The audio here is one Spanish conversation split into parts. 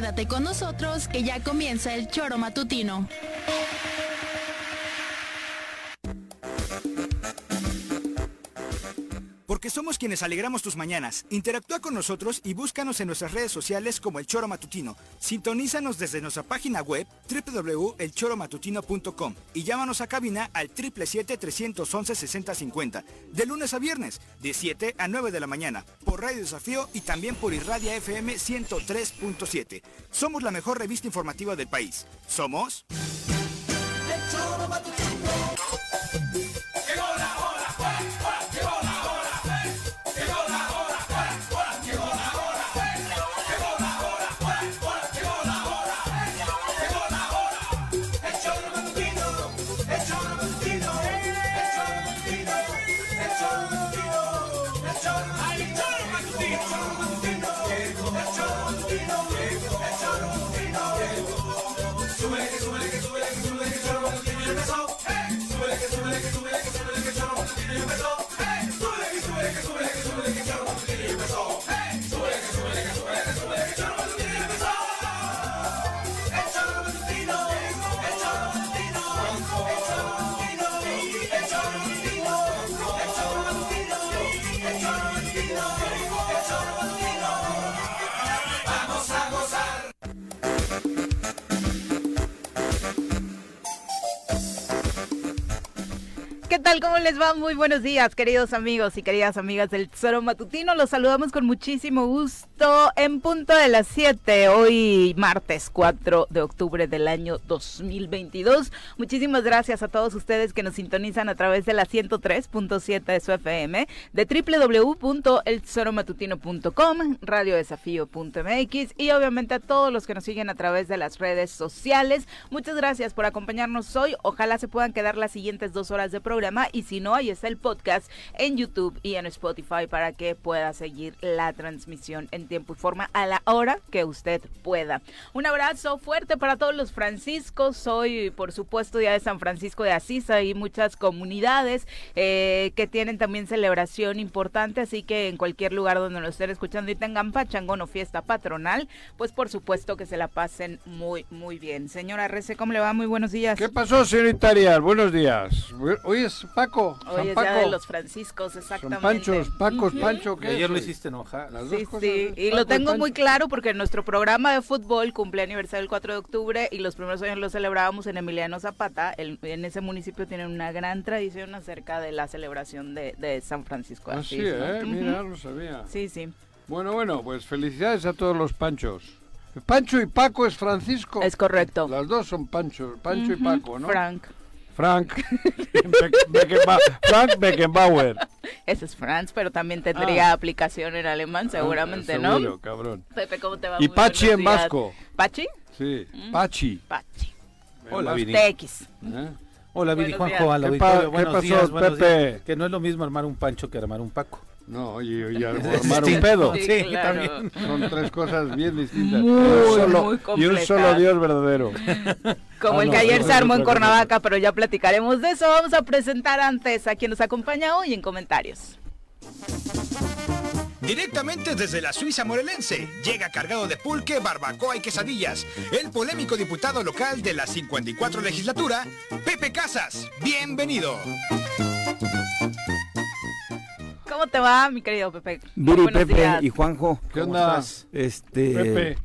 Quédate con nosotros que ya comienza el choro matutino. Porque somos quienes alegramos tus mañanas. Interactúa con nosotros y búscanos en nuestras redes sociales como El Choro Matutino. Sintonízanos desde nuestra página web www.elchoromatutino.com y llámanos a cabina al 777-311-6050. De lunes a viernes, de 7 a 9 de la mañana, por Radio Desafío y también por Irradia FM 103.7. Somos la mejor revista informativa del país. Somos... ¿Cómo les va? Muy buenos días, queridos amigos y queridas amigas del Tesoro Matutino. Los saludamos con muchísimo gusto en punto de las 7, hoy martes 4 de octubre del año 2022. Muchísimas gracias a todos ustedes que nos sintonizan a través de la 103.7 de su FM, de www.eltesoromatutino.com, radiodesafío.mx y obviamente a todos los que nos siguen a través de las redes sociales. Muchas gracias por acompañarnos hoy. Ojalá se puedan quedar las siguientes dos horas de programa y si no, ahí está el podcast en YouTube y en Spotify para que pueda seguir la transmisión en tiempo y forma a la hora que usted pueda. Un abrazo fuerte para todos los franciscos. Hoy, por supuesto, día de San Francisco de Asís. Hay muchas comunidades eh, que tienen también celebración importante, así que en cualquier lugar donde lo estén escuchando y tengan pachangón o fiesta patronal, pues por supuesto que se la pasen muy, muy bien. Señora Rece, ¿cómo le va? Muy buenos días. ¿Qué pasó, señorita Arias? Buenos días. Hoy es Paco. Hoy es Paco. día de los franciscos, exactamente. Son Panchos, Pacos, Pancho. Que ayer lo hiciste enojar. Las Sí, dos cosas. sí, y Paco lo tengo muy claro porque nuestro programa de fútbol cumple aniversario el 4 de octubre y los primeros años lo celebrábamos en Emiliano Zapata. El- en ese municipio tienen una gran tradición acerca de la celebración de, de San Francisco. de sí, Asís, ¿no? ¿eh? Mira, lo sabía. Sí, sí. Bueno, bueno, pues felicidades a todos los Panchos. Pancho y Paco es Francisco. Es correcto. Las dos son Pancho, Pancho y Paco, ¿no? Frank. Frank. Beck- Beckenba- Frank Beckenbauer. Ese es Franz, pero también tendría aplicación en alemán, seguramente, Ah, ¿no? seguro, cabrón. Pepe, ¿cómo te va? Y Pachi en vasco. ¿Pachi? Sí, Pachi. Pachi. Hola, Viri. TX. ¿eh? Hola, Buenos Juanjo, al ¿Qué pa- qué pasó, días, Pepe? días. Que no es lo mismo armar un pancho que armar un paco. No, oye, oye, Es armar un pedo. Sí, Sí, claro. también. Son tres cosas bien distintas. Muy, y, un solo, muy y un solo Dios verdadero. Como Ah, el no, que ayer no, se armó no, en Cuernavaca, pero ya platicaremos de eso. Vamos a presentar antes a quien nos acompaña hoy en comentarios. Directamente desde la Suiza morelense, llega cargado de pulque, barbacoa y quesadillas, el polémico diputado local de la 54 legislatura, Pepe Casas. Bienvenido. ¿Cómo te va, mi querido Pepe? Viri, Pepe días. y Juanjo, ¿Qué ¿Cómo onda? estás? este, Pepe.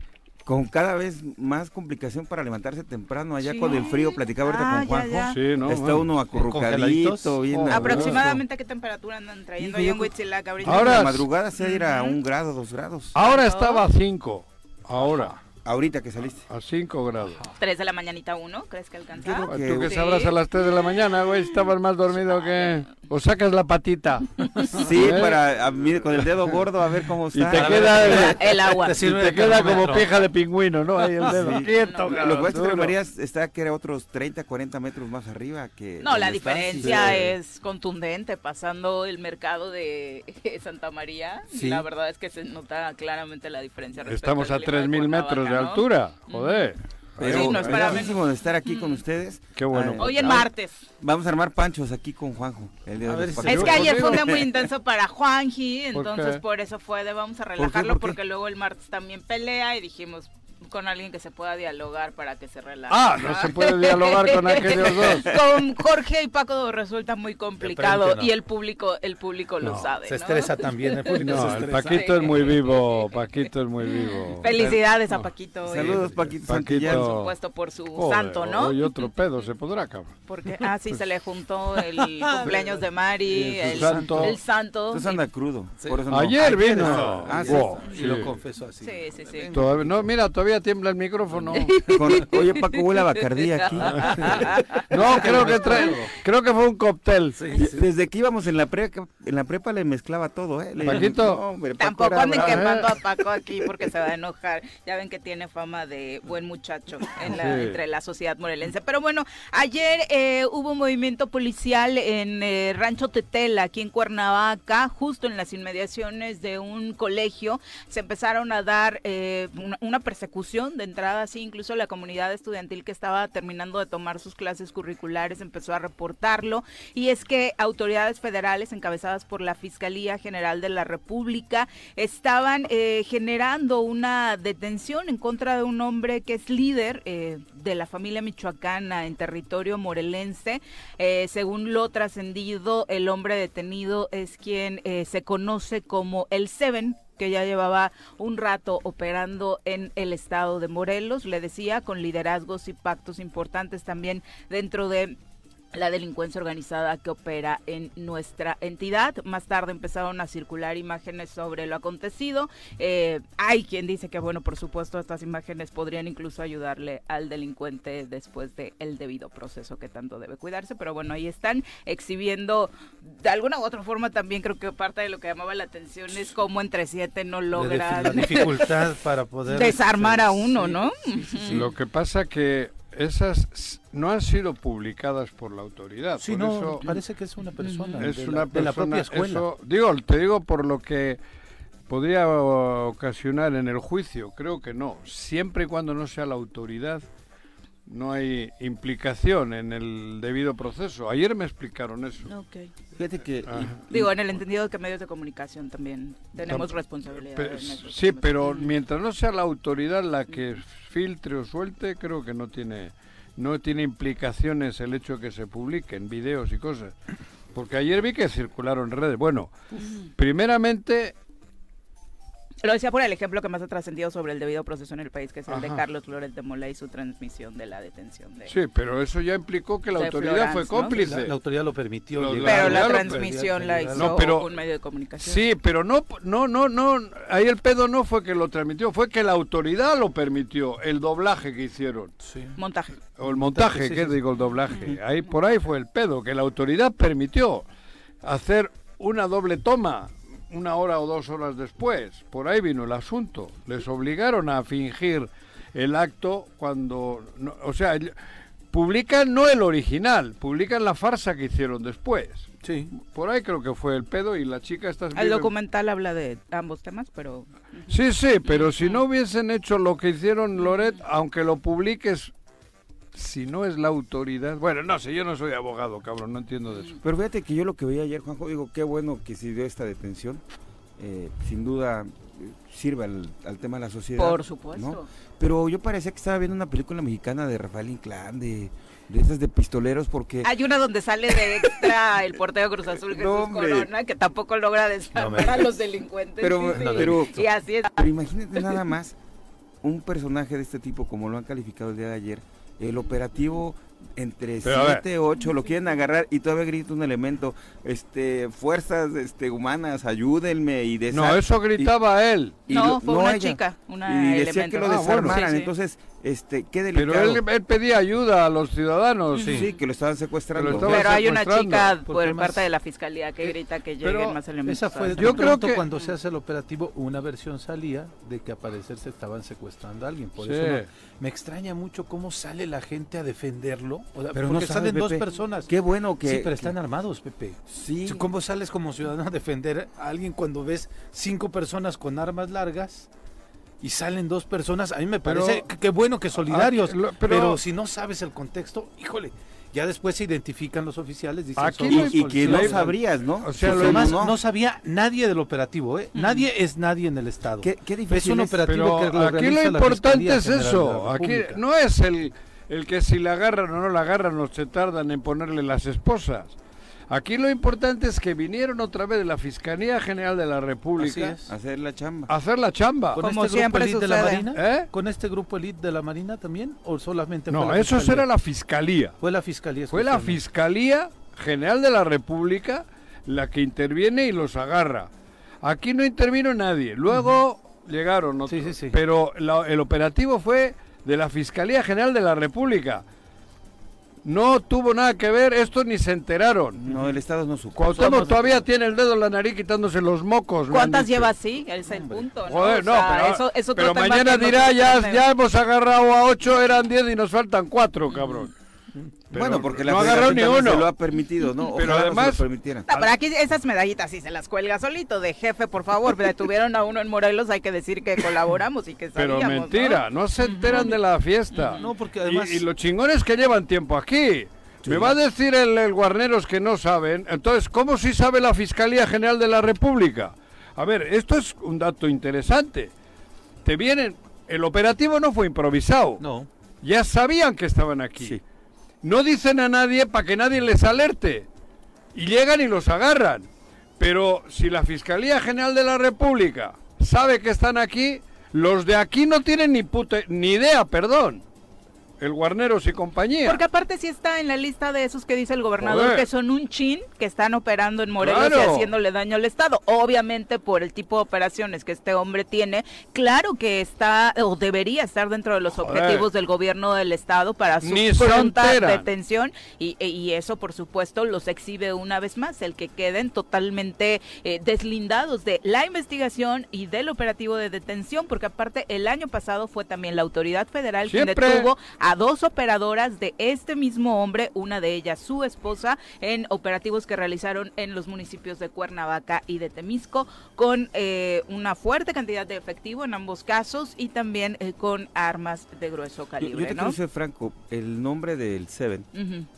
con cada vez más complicación para levantarse temprano allá Sí. con el frío, platicaba ahorita Ah, con ya, Juanjo. ya. Sí, ¿no? Está Bueno. uno acurrucadito, ¿Congeladitos? bien Oh, a. ¿Aproximadamente qué temperatura andan trayendo ahí en Huitzilac ahorita? Ahora- En la madrugada se irá a un grado, dos grados. Ahora estaba a 5. Ahora, Ahorita que saliste. a 5 grados. ¿Tres de la mañanita uno? ¿Crees que alcanza? Yo creo Ah, que- Tú que Sí. sabrás a las 3 de la mañana, güey, estabas más dormido que... O sacas la patita. Sí, ¿Eh? para a mí, con el dedo gordo a ver cómo Y está. te A ver, queda, El, el agua. Te y te queda como pija de pingüino, ¿no? Ahí el dedo. Sí. Quieto, No, Lo cabrón, que pasa es que está que era otros 30, 40 metros más arriba que... No, la diferencia sí. es contundente. Pasando el mercado de Santa María, Sí. la verdad es que se nota claramente la diferencia. Estamos a al clima de 3.000 metros de ¿no? altura. Joder. Pero Sí, no es para de estar aquí con ustedes. Qué bueno. Ah, Hoy en ah, martes. Vamos a armar panchos aquí con Juanjo. El día de ver. Es que ayer fue un día muy intenso para Juanji, ¿Por entonces por eso fue de vamos a qué? relajarlo ¿Por qué? porque luego el martes también pelea y dijimos con alguien que se pueda dialogar para que se relaje. Ah, no se puede dialogar con aquellos dos. Con Jorge y Paco resulta muy complicado frente, no. y el público el público lo sabe. Se ¿no? estresa también, el público No, el. Paquito es muy vivo, Paquito es muy vivo. Felicidades a. Paquito. Saludos, Paquito, Paquito. Santillán. Por supuesto por su Joder, santo, ¿no? Hoy otro pedo se podrá, cabrón. Porque ah sí se le juntó el cumpleaños de Mari, el santo. el santo. Entonces anda crudo. Por eso no. Ayer vino. no. Ah, sí. Wow, Y sí. lo confesó así. Sí, sí, sí. Todavía- no, mira, todavía tiembla el micrófono. Con- oye, Paco, huele a bacardía aquí. No, creo que trae, creo que fue un cóctel. Desde que íbamos en la prepa, en la prepa le mezclaba todo, ¿eh? Le- Paquito. No, hombre, Paco Tampoco anden quemando a Paco aquí porque se va a enojar. Ya ven que tiene fama de buen muchacho en la- Sí. entre la sociedad morelense. Pero bueno, ayer eh, hubo un movimiento policial en eh, Rancho Tetela, aquí en Cuernavaca, justo en las inmediaciones de un colegio. Se empezaron a dar eh, una, una persecución de entrada, así incluso la comunidad estudiantil que estaba terminando de tomar sus clases curriculares empezó a reportarlo. Y es que autoridades federales encabezadas por la Fiscalía General de la República estaban eh, generando una detención en contra de un hombre que es líder eh, de la familia michoacana en territorio morelense. Eh, según lo trascendido, el hombre detenido es quien se conoce como el Seven que ya llevaba un rato operando en el estado de Morelos, le decía, con liderazgos y pactos importantes también dentro de la delincuencia organizada que opera en nuestra entidad. Más tarde empezaron a circular imágenes sobre lo acontecido. Eh, hay quien dice que, bueno, por supuesto, estas imágenes podrían incluso ayudarle al delincuente después del el debido proceso que tanto debe cuidarse. Pero bueno, ahí están exhibiendo de alguna u otra forma también creo que parte de lo que llamaba la atención es cómo entre siete no logran La dificultad para poder... desarmar a uno, Sí. ¿no? Lo que pasa que esas no han sido publicadas por la autoridad. Sí, por no, eso parece que es una persona. es de, una la, de la propia persona- escuela. eso- digo, te digo por lo que podría ocasionar en el juicio. Creo que no. Siempre y cuando no sea la autoridad, no hay implicación en el debido proceso. Ayer me explicaron eso. Ok. Fíjate que. Y- Digo, en el entendido de que medios de comunicación también tenemos Tam- responsabilidad. Pe- sí, pero mientras no sea la autoridad la que filtre o suelte, creo que no tiene no tiene implicaciones el hecho de que se publiquen videos y cosas. Porque ayer vi que circularon redes. Bueno, primeramente Lo decía por el ejemplo que más ha trascendido sobre el debido proceso en el país, que es el de. Carlos Flores de Mola y su transmisión de la detención de... Sí, pero eso ya implicó que la autoridad fue cómplice. La, la autoridad lo permitió. Lo- Pero la transmisión la hizo No, pero- un medio de comunicación. Sí, pero no, no, no, no, ahí el pedo no fue que lo transmitió, fue que la autoridad lo permitió, el doblaje que hicieron, Sí. Montaje. o el montaje, Sí, que sí, digo el doblaje, ahí por ahí fue el pedo, que la autoridad permitió hacer una doble toma una hora o dos horas después, por ahí vino el asunto, les obligaron a fingir el acto cuando, no- o sea, publican no el original, publican la farsa que hicieron después. Sí. Por ahí creo que fue el pedo y la chica está... El documental habla de ambos temas, pero Sí, sí, pero si no hubiesen hecho lo que hicieron Loret, aunque lo publiques, si no es la autoridad... Bueno, no sé, yo no soy abogado, cabrón, no entiendo de eso. Pero fíjate que yo lo que veía ayer, Juanjo, digo, qué bueno que se dio esta detención. Eh, sin duda eh, sirve al, al tema de la sociedad. por supuesto. ¿no? Pero yo parecía que estaba viendo una película mexicana de Rafael Inclán, de, de esas de pistoleros, porque... Hay una donde sale de extra el portero Cruz Azul Jesús No. Corona, que tampoco logra desarmar No a los delincuentes. Pero- sí, pero- y así es. Pero imagínate nada más un personaje de este tipo, como lo han calificado el día de ayer, el operativo entre Pero, a ver. 7, 8, lo quieren agarrar y todavía grita un elemento, este, fuerzas este, humanas, ayúdenme y No, eso gritaba él. No, fue una ella. chica, una y decía elemento. que lo Ah, bueno. desarmaran, Sí, sí. entonces, este, qué Pero delicado. él, él pedía ayuda a los ciudadanos. sí. que lo estaban secuestrando. Que lo estaban Pero hay una chica por más- parte de la fiscalía que grita que Pero lleguen más elementos. Esa fue Yo creo pronto que- cuando se hace el operativo, una versión salía de que a parecer se estaban secuestrando a alguien. Por Sí. eso no- me extraña mucho cómo sale la gente a defenderlo. O sea, Pero no porque sabes, salen dos personas. Qué bueno que... sí, pero están armados, Pepe. Sí, ¿Cómo sales como ciudadano a defender a alguien cuando ves cinco personas con armas largas y salen dos personas, a mí me Pero- parece que qué bueno que solidarios, Aquí lo- pero, pero- si no sabes el contexto, híjole, ya después se identifican los oficiales, dicen Aquí "Somos lo- Y, y que policías". no sabrías, ¿no? o sea, Además, no, no sabía nadie del operativo, ¿eh? Nadie es nadie en el Estado. ¿Qué, qué es difícil un es? operativo Pero que lo aquí lo la importante es eso. Aquí no es el, el que si la agarran o no la agarran o se tardan en ponerle las esposas. Aquí lo importante es que vinieron otra vez de la Fiscalía General de la República Así es. Hacer la chamba. a hacer la chamba. ¿Con Como este grupo siempre elite de la. Marina? ¿Eh? ¿Con este grupo elite de la Marina también? ¿O solamente fue No, la eso era la Fiscalía. Fue la Fiscalía. Fue la. Fiscalía General de la República la que interviene y los agarra. Aquí no intervino nadie. Luego llegaron otros. Sí, sí, sí. Pero la- el operativo fue de la Fiscalía General de la República. No tuvo nada que ver, estos ni se enteraron. No, el Estado no supo. Cuauhtémoc todavía tiene el dedo en la nariz quitándose los mocos. ¿Cuántas lleva así? Es el punto, ¿no? Joder, O no, sea, pero, eso, es otro pero mañana dirá, ya, ya hemos agarrado a ocho, eran diez y nos faltan cuatro, cabrón. Pero bueno, porque la no agarró federación ni uno. se lo ha permitido, ¿no? Pero Ojalá no además- se lo permitieran. No, pero aquí esas medallitas sí se las cuelga solito de jefe, por favor. Detuvieron a uno en Morelos, hay que decir que colaboramos y que Pero sabíamos, mentira, no, se enteran de la fiesta. No, porque Y- además... y, los chingones que llevan tiempo aquí. Me va a decir el, el Guarneros que no saben. Entonces, ¿cómo si sabe la Fiscalía General de la República? A ver, esto es un dato interesante. Te vienen. El operativo no fue improvisado. No. Ya sabían que estaban aquí. Sí. No dicen a nadie para que nadie les alerte. Y llegan y los agarran. Pero si la Fiscalía General de la República sabe que están aquí, los de aquí no tienen ni puta, ni idea, perdón. El Guarneros y compañía. Porque aparte sí está en la lista de esos que dice el gobernador que son un chin que están operando en Morelos y haciéndole daño al Estado. Obviamente por el tipo de operaciones que este hombre tiene, claro que está o debería estar dentro de los Joder. objetivos del gobierno del Estado para su Ni pronta detención y, e- y eso por supuesto los exhibe una vez más, el que queden totalmente eh, deslindados de la investigación y del operativo de detención, porque aparte el año pasado fue también la autoridad federal quien detuvo a dos operadoras de este mismo hombre, una de ellas su esposa, en operativos que realizaron en los municipios de Cuernavaca y de Temisco, con eh, una fuerte cantidad de efectivo en ambos casos y también eh, con armas de grueso Yo, calibre, yo te ¿no? ser franco, el nombre del Seven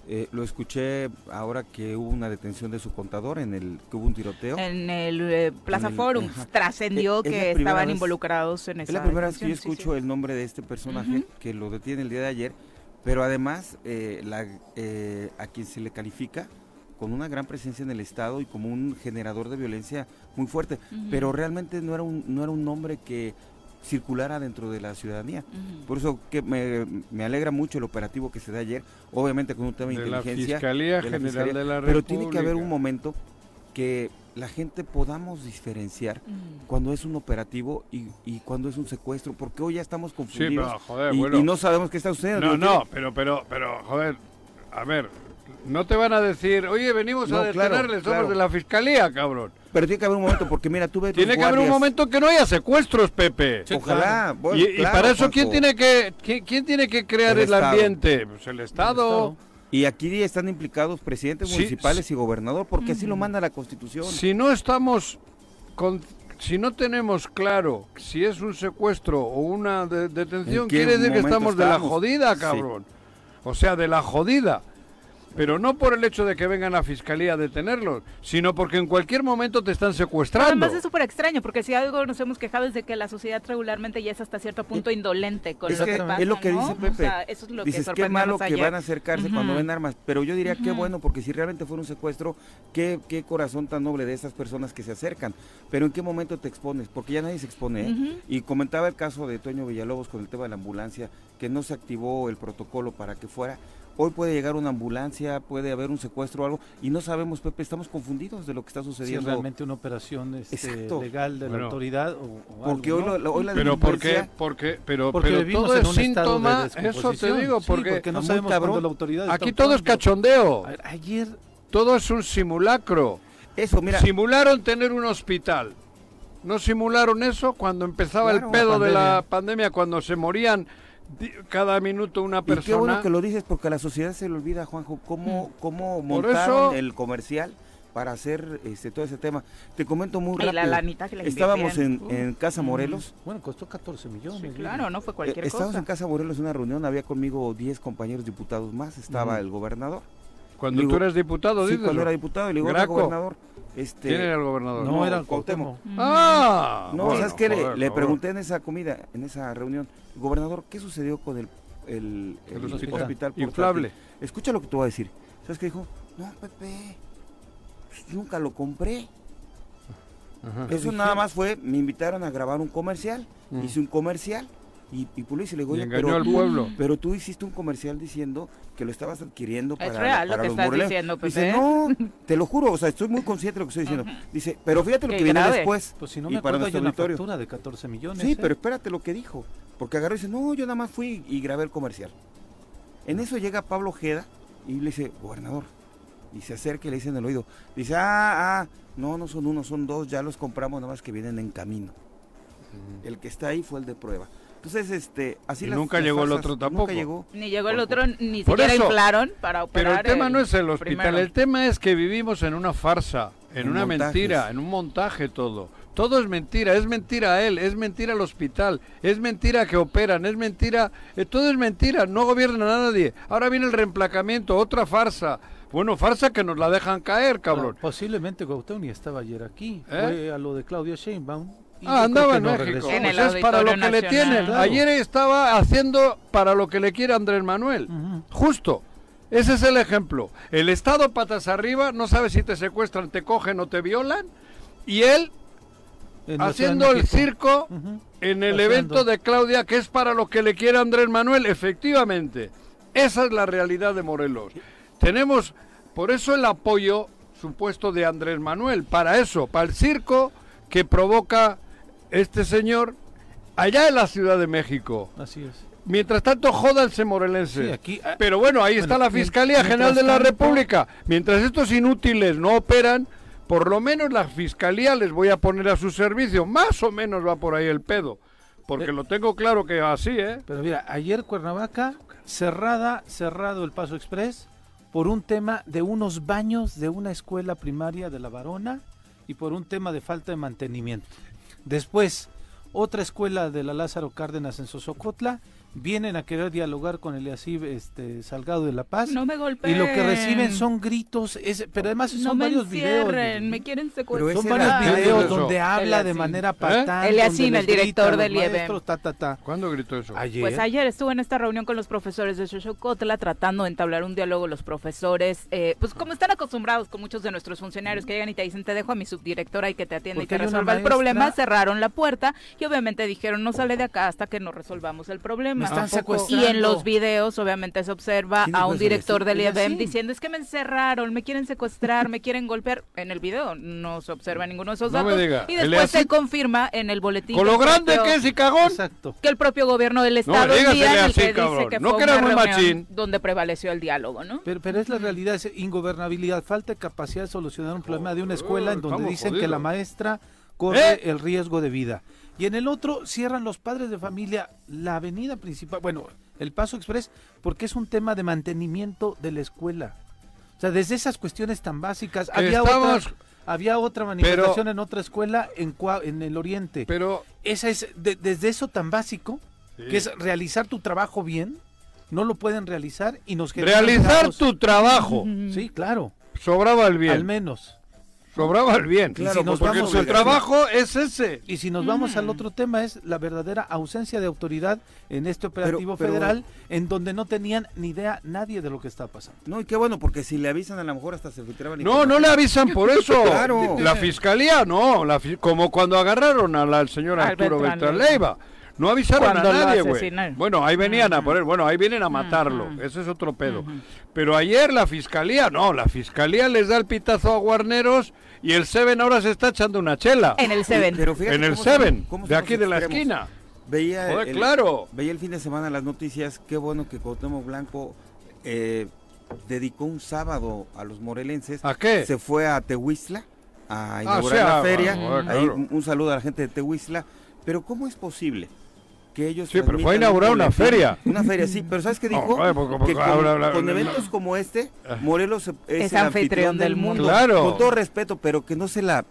eh, lo escuché ahora que hubo una detención de su contador en el que hubo un tiroteo. En el eh, Plaza En el- Forum trascendió que estaban vez- involucrados en esa Es la primera vez que yo sí, escucho sí. el nombre de este personaje que lo detiene el día de ayer, pero además eh, la, eh, a quien se le califica con una gran presencia en el Estado y como un generador de violencia muy fuerte, pero realmente no era un, no era un nombre que circulara dentro de la ciudadanía. Por eso que me, me alegra mucho el operativo que se da ayer, obviamente con un tema de, de la inteligencia. Fiscalía de la General Fiscalía, de la pero tiene que haber un momento que la gente podamos diferenciar Ujú. cuando es un operativo y, y cuando es un secuestro, porque hoy ya estamos Sí, confundidos pero joder, y, bueno. y no sabemos qué está sucediendo. No, no, pero, pero, pero, joder, a ver, no te van a decir, oye, venimos No, a claro, detenerles, somos claro. de la fiscalía, cabrón. Pero tiene que haber un momento, porque mira, tú ves Tiene que haber un momento que no haya secuestros, Pepe. Sí, Ojalá. bueno, y, para eso, ¿quién tiene que quién, quién tiene que crear El ambiente? Pues el Estado. Y aquí están implicados presidentes Sí, municipales sí. y gobernador, porque así lo manda la Constitución. Si no estamos con, si no tenemos claro si es un secuestro o una de- detención, ¿En qué quiere decir que estamos de la jodida, Sí. cabrón. O sea, de la jodida. Pero no por el hecho de que vengan a fiscalía a detenerlos, sino porque en cualquier momento te están secuestrando. Además es súper extraño, porque si algo nos hemos quejado es de que la sociedad regularmente ya es hasta cierto punto indolente con es lo que que pasa, es lo que ¿no? dice O Pepe. sea, eso es lo que Dices, qué sorprendió malo que van a acercarse cuando ven armas. Pero yo diría, qué bueno, porque si realmente fuera un secuestro, qué, qué corazón tan noble de esas personas que se acercan. Pero ¿en qué momento te expones? Porque ya nadie se expone. ¿eh? Y comentaba el caso de Toño Villalobos con el tema de la ambulancia, que no se activó el protocolo para que fuera. Hoy puede llegar una ambulancia, puede haber un secuestro o algo, y no sabemos, Pepe, estamos confundidos de lo que está Si sucediendo. realmente una operación este, legal de Bueno. la autoridad o, o porque algo, hoy, ¿no? lo- hoy la Pero ¿por qué? delincuencia- Porque, pero, Porque pero vivimos todo en es un estado de síntoma, eso te digo, Sí, porque, no sabemos cabrón. la autoridad está aquí todo es cachondeo, ver, ayer todo es un simulacro. Eso, mira, Simularon tener un hospital. ¿No simularon eso cuando empezaba Claro, el pedo la de la pandemia, cuando se morían cada minuto una y qué bueno persona? que lo dices porque a la sociedad se le olvida, Juanjo, cómo, cómo Por montaron eso- el comercial para hacer este todo ese tema. Te comento muy Y rápido. la lanita que le Estábamos en, Casa Morelos. Bueno, costó 14 millones. Sí, claro, no fue cualquier Eh, Estábamos cosa. en Casa Morelos en una reunión, había conmigo 10 compañeros diputados más, estaba Ujú. el gobernador. Cuando Digo, tú eres diputado, Sí, dices. cuando era diputado, y le digo, "Oiga, Graco. gobernador, este, ¿Quién era el gobernador? No, No, era el Cuauhtémoc. Cuauhtémoc. Ah, No, bueno, ¿sabes qué? Le- joder, le, pregunté en esa comida, en esa reunión, gobernador, ¿qué sucedió con el, el, el El hospital, hospital. Inflable. Escucha lo que te voy a decir. ¿Sabes qué dijo? No, Pepe, pues, nunca lo compré. Ajá. Eso nada más fue, me invitaron a grabar un comercial, Mm. hice un comercial y, y pues le digo, Y "Oye, engañó pero al tú- pueblo. Pero tú hiciste un comercial diciendo que lo estabas adquiriendo Es para, real lo para que los estás morelenses". diciendo, Dice, Pepe. no, te lo juro, o sea, estoy muy consciente de lo que estoy diciendo. Dice, pero fíjate lo Qué que viene después. Pues si no y me para acuerdo, hay nuestro una auditorio. factura de 14 millones. Sí, ¿eh? pero espérate lo que dijo. Porque agarró y dice, no, yo nada más fui y grabé el comercial. En eso llega Pablo Ojeda y le dice, gobernador. Y se acerca y le dice en el oído. Dice, ah, ah, no, no son uno, son dos, ya los compramos, nada más que vienen en camino. El que está ahí fue el de prueba. Entonces, este, así Y las- nunca las llegó el otro tampoco. Nunca llegó. Ni llegó el otro, ni Por siquiera eso. inflaron para Pero operar. el tema no es el hospital, primero. el tema es que vivimos en una farsa, en En una montajes. mentira, en un montaje todo. Todo es mentira, es mentira él, es mentira el hospital, es mentira que operan, es mentira, eh, todo es mentira, no gobierna a nadie. Ahora viene el reemplacamiento, otra farsa. Bueno, farsa que nos la dejan caer, cabrón. Ah, posiblemente Cuauhtémoc ni estaba ayer aquí. ¿Eh? Fue a lo de Claudia Sheinbaum. Ah, andaba en no México. En Pues es para lo que le tienen. Claro. Ayer estaba haciendo para lo que le quiere Andrés Manuel. Justo. Ese es el ejemplo. El Estado patas arriba, no sabe si te secuestran, te cogen o te violan. Y él haciendo el circo en el Paseando. evento de Claudia, que es para lo que le quiere Andrés Manuel, efectivamente. Esa es la realidad de Morelos. Tenemos, por eso el apoyo supuesto de Andrés Manuel, para eso, para el circo que provoca este señor allá en la Ciudad de México. Así es. Mientras tanto, jódanse morelenses. Sí, aquí- ah, Pero bueno, ahí está la Fiscalía General de la tanto- República. Mientras estos inútiles no operan, por lo menos la Fiscalía les voy a poner a su servicio. Más o menos va por ahí el pedo. Porque Eh. lo tengo claro que así, ¿eh? Pero mira, ayer Cuernavaca, cerrada, cerrado el Paso Express por un tema de unos baños de una escuela primaria de La Varona y por un tema de falta de mantenimiento. Después, otra escuela de la Lázaro Cárdenas en Sosocotla, vienen a querer dialogar con el EACIB este, Salgado de La Paz. No me golpeen. y lo que reciben son gritos, es, pero además son no me varios videos. me quieren secuestrar. Son varios era- videos eso. donde habla de manera ¿Eh? patán. Eliasín, donde el director del IEBM. maestros, ta, ta, ta. ¿Cuándo gritó eso? Ayer. Pues ayer estuve en esta reunión con los profesores de Xochocotla tratando de entablar un diálogo los profesores, eh, pues como están acostumbrados con muchos de nuestros funcionarios que llegan y te dicen te dejo a mi subdirectora y que te atienda y te resuelva el problema, cerraron la puerta y obviamente dijeron no sale de acá hasta que no resolvamos el problema. Me. Y en los videos obviamente se observa ¿Quién a un director del. IEBM diciendo es que me encerraron, me quieren secuestrar, me quieren golpear. En el video no se observa ninguno de esos No me datos. diga, Y después se confirma en el boletín. Con lo grande propio- que es y cagón. Exacto. que el propio gobierno del No, estado dígasele día en el así, que cabrón. dice que No fue una muy reunión machín. donde prevaleció el diálogo, ¿no? Pero, pero es la realidad, es ingobernabilidad, falta de capacidad de solucionar un problema de una escuela en donde dicen que la maestra corre ¿Eh? el riesgo de vida. Y en el otro cierran los padres de familia la avenida principal, bueno, el Paso Express, porque es un tema de mantenimiento de la escuela. O sea, desde esas cuestiones tan básicas, había estamos- otra, había otra manifestación en otra escuela en, en el oriente. Pero Esa es, de- desde eso tan básico, que es realizar tu trabajo bien, no lo pueden realizar y nos realizar tu trabajo. Sí, claro, Sobraba el al bien. menos. Sobraba el bien. Claro, si nos porque vamos su trabajo es ese. Y si nos vamos al otro tema es la verdadera ausencia de autoridad en este operativo pero- federal en donde no tenían ni idea nadie de lo que está pasando. No, y qué bueno, porque si le avisan a lo mejor hasta se filtraban No, no le avisan por eso. Claro. La fiscalía no, la como cuando agarraron al, señor Arturo Beltrán Leiva. No avisaron Cuando a nadie, güey. Bueno, ahí venían a poner, bueno, ahí vienen a matarlo. Ese es otro pedo. Pero ayer la fiscalía, no, la fiscalía les da el pitazo a Guarneros y el Seven ahora se está echando una chela. En el Seven. Pero En el Seven, de aquí de la esquina. Veía Joder, el, claro. veía el fin de semana las noticias, qué bueno que Cuauhtémoc Blanco eh, dedicó un sábado a los morelenses. ¿A qué? Se fue a Tehuistla a Ah, inaugurar sí, ah, la feria. joder, Ahí un, un saludo a la gente de Tehuistla. Pero ¿cómo es posible que ellos Sí, pero fue a inaugurar un una feria. Una feria, sí, pero ¿sabes qué dijo? porque- porque que con, eventos como este, Ah. Morelos es, Es el anfitrión del mundo. Claro. Con todo respeto, pero que no se la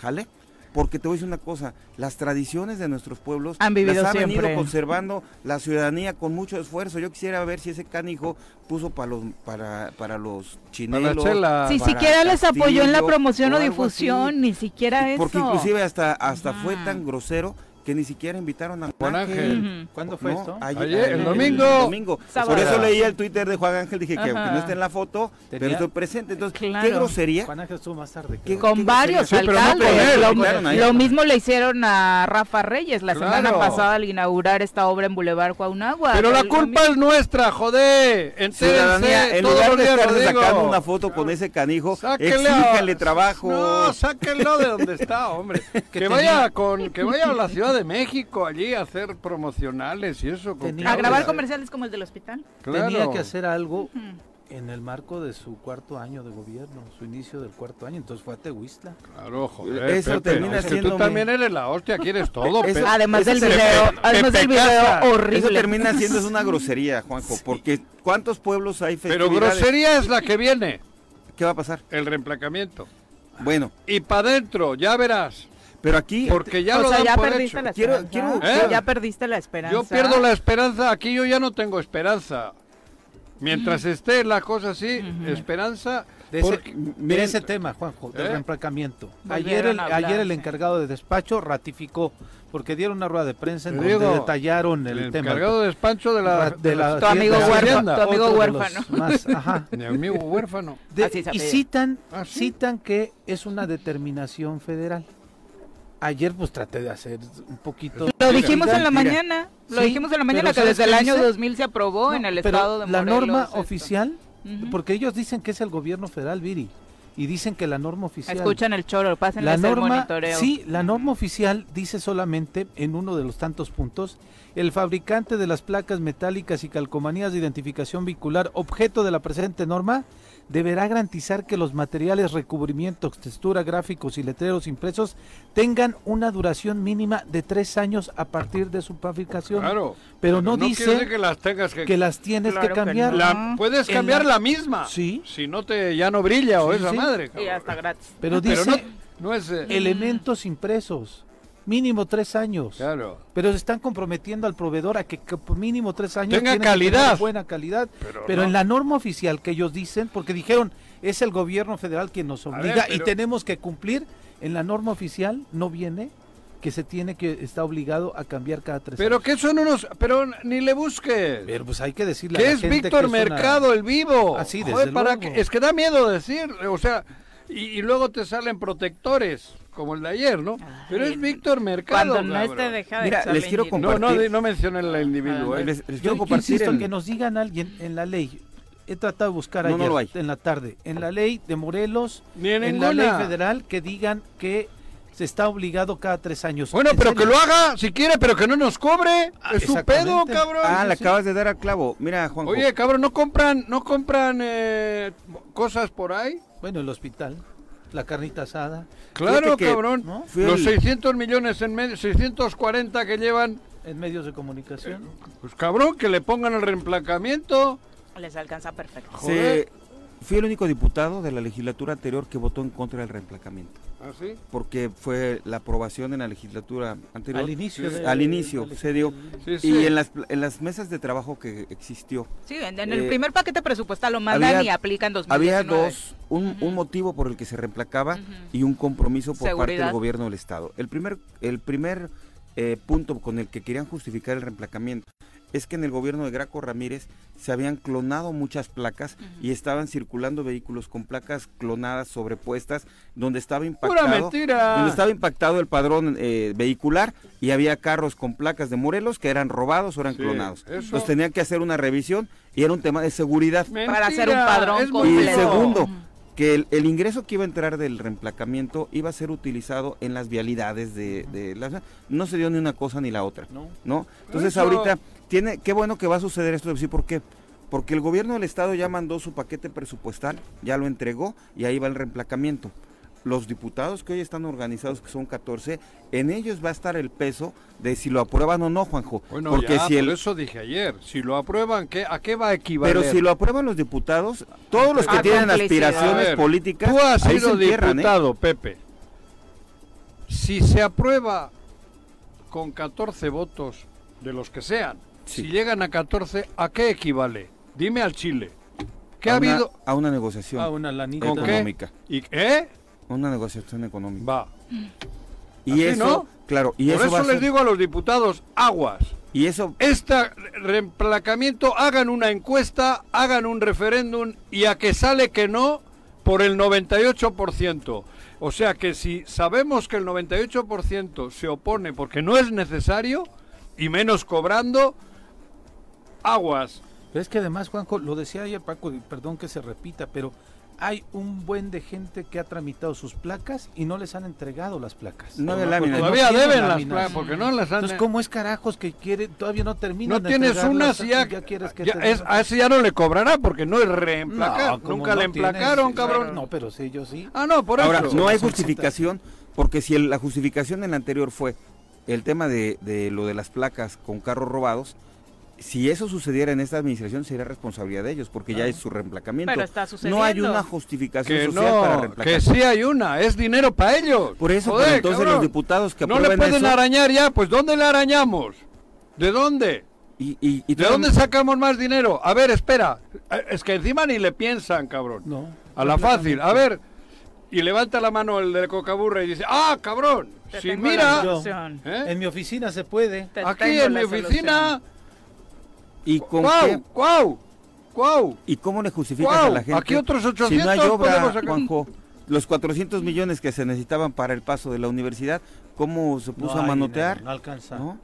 jale. Porque te voy a decir una cosa, las tradiciones de nuestros pueblos Han vivido las ha siempre. venido conservando la ciudadanía con mucho esfuerzo. Yo quisiera ver si ese canijo puso para los para, para los chinelos. chela. Si para siquiera les apoyó en la promoción o difusión, así. ni siquiera eso. Porque inclusive hasta hasta fue Ajá. tan grosero que ni siquiera invitaron a Juan Ángel. ¿Cuándo fue No, esto? Ayer, el domingo. domingo. Sábado. Por eso leía el Twitter de Juan Ángel, dije que Ajá. aunque no esté en la foto, pero estoy presente. Entonces, qué Claro. grosería. Juan Ángel estuvo más tarde. ¿Qué-. Con qué varios alcaldes. él, lo, mismo le hicieron a Rafa Reyes la Claro. semana pasada al inaugurar esta obra en Boulevard Cuauhnáhuac. Pero la culpa es nuestra, joder. Ciudadanía, Entérense en todos lugar los de días, estar sacando una foto con ese canijo, Sáquenle trabajo. No, sáquenlo de donde está, hombre. que, vaya con, que vaya a la Ciudad de México allí a hacer promocionales y eso. con Tenía- A grabar comerciales como el del hospital. Claro. Tenía que hacer algo Ujú. en el marco de su cuarto año de gobierno, su inicio del cuarto año, entonces fue a Tehuistla. Claro, joder. Eso Pepe, termina es que tú siéndome- también eres la hostia, quieres todo. Eso- Pepe. Además del se- video, Pepe además del video Casa. horrible. Eso termina siendo es una grosería, Juanjo, porque ¿cuántos pueblos hay Pero festividades? grosería es la que viene, ¿Qué va a pasar? el reemplacamiento. Bueno, Y para adentro, ya verás. Pero aquí Porque ya o lo sea, dan ya por perdiste hecho. la Quiero- esperanza. quiero- ¿Eh? Ya perdiste la esperanza. Yo pierdo la esperanza, aquí yo ya no tengo esperanza. Mientras esté la cosa así, esperanza. De ese, porque- de ese tema, Juanjo, del ¿Eh? reemplacamiento. Ayer el, hablar, ayer el encargado de despacho ratificó, porque dieron una rueda de prensa en donde digo, detallaron el, el tema. encargado de despacho de la, de la, Tu amigo huérfano, tu amigo huérfano. más, ajá. Mi amigo huérfano. De- Así se y citan, ¿Ah, sí? citan que es una determinación federal. Ayer pues traté de hacer un poquito... Lo dijimos en la mañana. Lo Sí, dijimos en la mañana que ¿sabes desde el año dice? 2000 se aprobó en No, el pero estado de La Morelos. norma esto. oficial, Ujú. porque ellos dicen que es el gobierno federal, Viri, y dicen que la norma oficial... Escuchan el choro, pasen La el norma, monitoreo. sí, la norma oficial dice solamente en uno de los tantos puntos, el fabricante de las placas metálicas y calcomanías de identificación vehicular objeto de la presente norma deberá garantizar que los materiales recubrimientos, textura, gráficos y letreros impresos tengan una duración mínima de tres años a partir de su fabricación. Claro. Pero no dice que las tengas que. que las tienes Claro que que cambiar. no. la- puedes cambiar la- la, misma. Sí. Si no te ya no brilla o esa sí. madre. Y cabrón. hasta gratis. Pero Pero dice no, no es. eh, elementos impresos, mínimo tres años. Claro. Pero se están comprometiendo al proveedor a que, que por mínimo tres años Tenga que calidad. buena calidad. Pero, Pero, no. en la norma oficial que ellos dicen, porque dijeron es el gobierno federal quien nos ver, obliga y tenemos que cumplir. En la norma oficial no viene que se tiene que está obligado a cambiar cada tres Pero años. que son unos. Pero ni le busques. Pero pues hay que decirle a que la es gente Víctor que es una- Mercado el vivo. Sí, Joder, desde para luego. que- es que da miedo decir, o sea, y, y luego te salen protectores, como el de ayer, ¿no? Pero es Víctor Mercado. Cuando no esté, deja de Mira, les quiero ingenio. No, no, compartir. mencionen el individuo, Ah, ¿eh? les, quiero yo compartir insisto el- que nos digan alguien en la ley. He tratado de buscar No, no ayer lo hay. en la tarde, en la ley de Morelos, Ni en en la ley federal que digan que se está obligado cada tres años. Bueno, ¿En pero serio? que lo haga si quiere, pero que no nos cobre. Ah, es su pedo, exactamente. cabrón. Ah, le sí. acabas de dar al clavo. Mira, Juanjo. Oye, cabrón, ¿no compran, no compran eh, cosas por ahí? Bueno, el hospital, la carnita asada. Claro, que, cabrón. Los el- 600 millones en medio, 640 que llevan, en medios de comunicación. pues cabrón, que le pongan el reemplacamiento. Les alcanza perfecto. Fui el único diputado de la legislatura anterior que votó en contra del reemplacamiento. ¿Ah, sí? Porque fue la aprobación en la legislatura anterior. Al inicio. de- Al inicio de- se dio. Sí, sí. Y en las, en las mesas de trabajo que existió, Sí, en, en el Eh, primer paquete presupuestal lo mandan había- y aplican 2019. había dos, un, un motivo por el que se reemplacaba y un compromiso por parte del gobierno del Estado. El primer, el primer eh, punto con el que querían justificar el reemplacamiento es que en el gobierno de Graco Ramírez se habían clonado muchas placas y estaban circulando vehículos con placas clonadas, sobrepuestas, donde estaba impactado, donde estaba impactado el padrón eh, vehicular y había carros con placas de Morelos que eran robados o eran Sí, clonados. eso- Entonces tenían que hacer una revisión y era un tema de seguridad. Para hacer un padrón Y completo. segundo, que el, el ingreso que iba a entrar del reemplacamiento iba a ser utilizado en las vialidades de, de la no se dio ni una cosa ni la otra, ¿no? ¿no? Entonces Eso. ahorita tiene qué bueno que va a suceder esto, sí, ¿por qué? Porque el gobierno del estado ya mandó su paquete presupuestal, ya lo entregó y ahí va el reemplacamiento. los diputados que hoy están organizados, que son 14, en ellos va a estar el peso de si lo aprueban o no, Juanjo. Bueno, Porque ya, si por el, eso dije ayer, si lo aprueban, ¿qué, ¿a qué va a equivaler? pero si lo aprueban los diputados, todos los que tienen aspiraciones ver, políticas, Tú has ahí se sido entierran, ¿eh? diputado, Pepe. Si se aprueba con 14 votos de los que sean, Sí. si llegan a 14, ¿a qué equivale? Dime al Chile. ¿Qué a ha una- habido? a una negociación Ah, una lanita. ¿Con qué? económica. ¿Y, ¿Eh? Una negociación económica. Va. Y Así, eso, ¿no? claro, y Por eso, eso, va a les ser- digo a los diputados, aguas. y eso Este reemplacamiento, hagan una encuesta, hagan un referéndum y a que sale que no por el 98%. O sea que si sabemos que el 98% se opone porque no es necesario, y menos cobrando, aguas. Pero es que además, Juanjo, lo decía ayer Paco, y perdón que se repita, pero hay un buen de gente que ha tramitado sus placas y no les han entregado las placas. No de láminas. no Todavía deben las placas porque no las han... Entonces, ¿cómo es carajos que quiere, todavía no terminan No de tienes unas y ya, ya quieres que ya te es- a ese ya no le cobrará porque no es reemplacar. No, Nunca no le emplacaron, cabrón. No, pero sí, yo sí. Ah, no, por Ahora, eso. no hay justificación, porque si el- la justificación en la anterior fue el tema de, de lo de las placas con carros robados, si eso sucediera en esta administración sería responsabilidad de ellos, porque ya es su reemplacamiento. Pero está no hay sucediendo. una justificación Que social para no, reemplacar. que sí hay una, es dinero para ellos. Por eso, Joder, pero entonces cabrón. los diputados que No le aprueben pueden eso, arañar ya, pues ¿dónde le arañamos? ¿De dónde? y, y- y ¿De dónde sacamos más dinero? A ver, espera. Eh, Es que encima ni le piensan, cabrón. No. A la fácil. A ver. Y levanta la mano el de Cocaburra y dice, ah, cabrón. Te Si mira. ¿eh? En mi oficina se puede. Te aquí en mi oficina, solución. ¿Y con ¡Guau! qué- ¡Guau! ¡Guau! ¿Y cómo le justificas Guau, a la gente? aquí otros Si 800 no hay obra, podemos sacar. Juanjo, los 400 millones que se necesitaban para el paso de la universidad, ¿cómo se puso No a manotear? dinero, no alcanza. ¿No?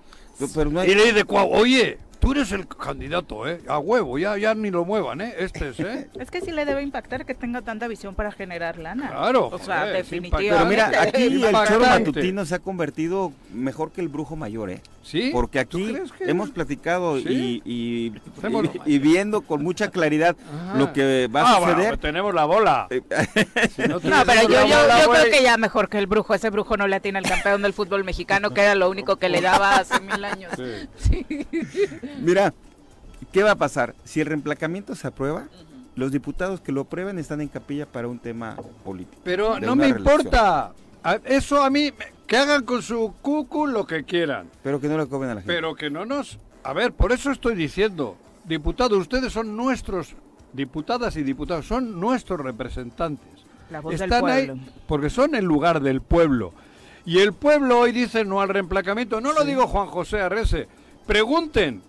Pero no hay- Y le dice, "Guau, oye, tú eres el candidato, ¿eh? A huevo, ya, ya ni lo muevan, ¿eh? Este es, ¿eh? Es que sí le debe impactar que tenga tanta visión para generar lana. Claro, O sea, joder, definitivamente. Pero mira, aquí el choro matutino se ha convertido mejor que el brujo mayor, ¿eh? ¿Sí? Porque ¿Tú aquí que- hemos platicado Sí? y, y, y- y viendo con mucha claridad Ajá. lo que va Ah, a bueno, suceder. pues tenemos la bola. Si no No, pero yo, yo, bola, yo creo que ya mejor que el brujo. Ese brujo no le atina al campeón del fútbol mexicano, que era lo único que le daba hace mil años. Sí. Sí. Mira, ¿qué va a pasar? Si el reemplacamiento se aprueba, los diputados que lo aprueben están en capilla para un tema político. Pero no me reelección. importa. Eso a mí, me- que hagan con su cucu lo que quieran. Pero que no le cobren a la gente. Pero que no nos... A ver, por eso estoy diciendo, diputados, ustedes son nuestros, diputadas y diputados, son nuestros representantes. La voz del Están ahí pueblo. porque son el lugar del pueblo. Y el pueblo hoy dice no al reemplacamiento. No lo digo Juan José Arrese. Pregunten.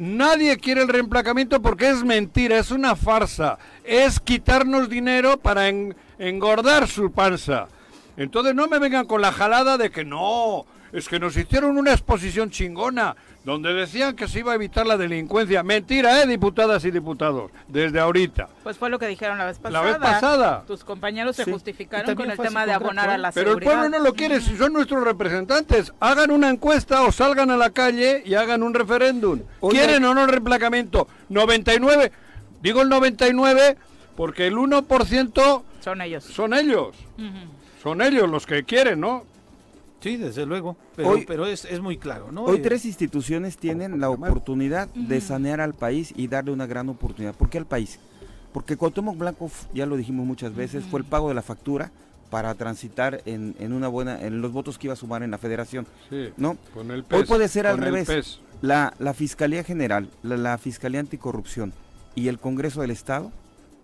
Nadie quiere el reemplacamiento porque es mentira, es una farsa. Es quitarnos dinero para en- engordar su panza. Entonces no me vengan con la jalada de que no, es que nos hicieron una exposición chingona donde decían que se iba a evitar la delincuencia. Mentira, ¿eh, diputadas y diputados? Desde ahorita. Pues fue lo que dijeron la vez La pasada. vez pasada. Tus compañeros se Sí. Justificaron con el tema de abonar a la. Pero el pueblo no lo quiere, si son nuestros representantes. Hagan una encuesta o salgan a la calle y hagan un referéndum. ¿Quieren o no el reemplacamiento? 99, digo el 99 porque el 1% Son ellos. son ellos. Son ellos los que quieren, ¿no? Sí, desde luego. Pero, Hoy- pero es, es muy claro, ¿no? Hoy Eh, tres instituciones tienen la oportunidad de sanear al país y darle una gran oportunidad. ¿Por qué al país? Porque Cuauhtémoc Blanco, ya lo dijimos muchas veces, fue el pago de la factura para transitar en, en una buena, en los votos que iba a sumar en la federación. Sí. ¿No? Con el Hoy puede ser al revés. La, la Fiscalía General, la, la Fiscalía Anticorrupción y el Congreso del Estado,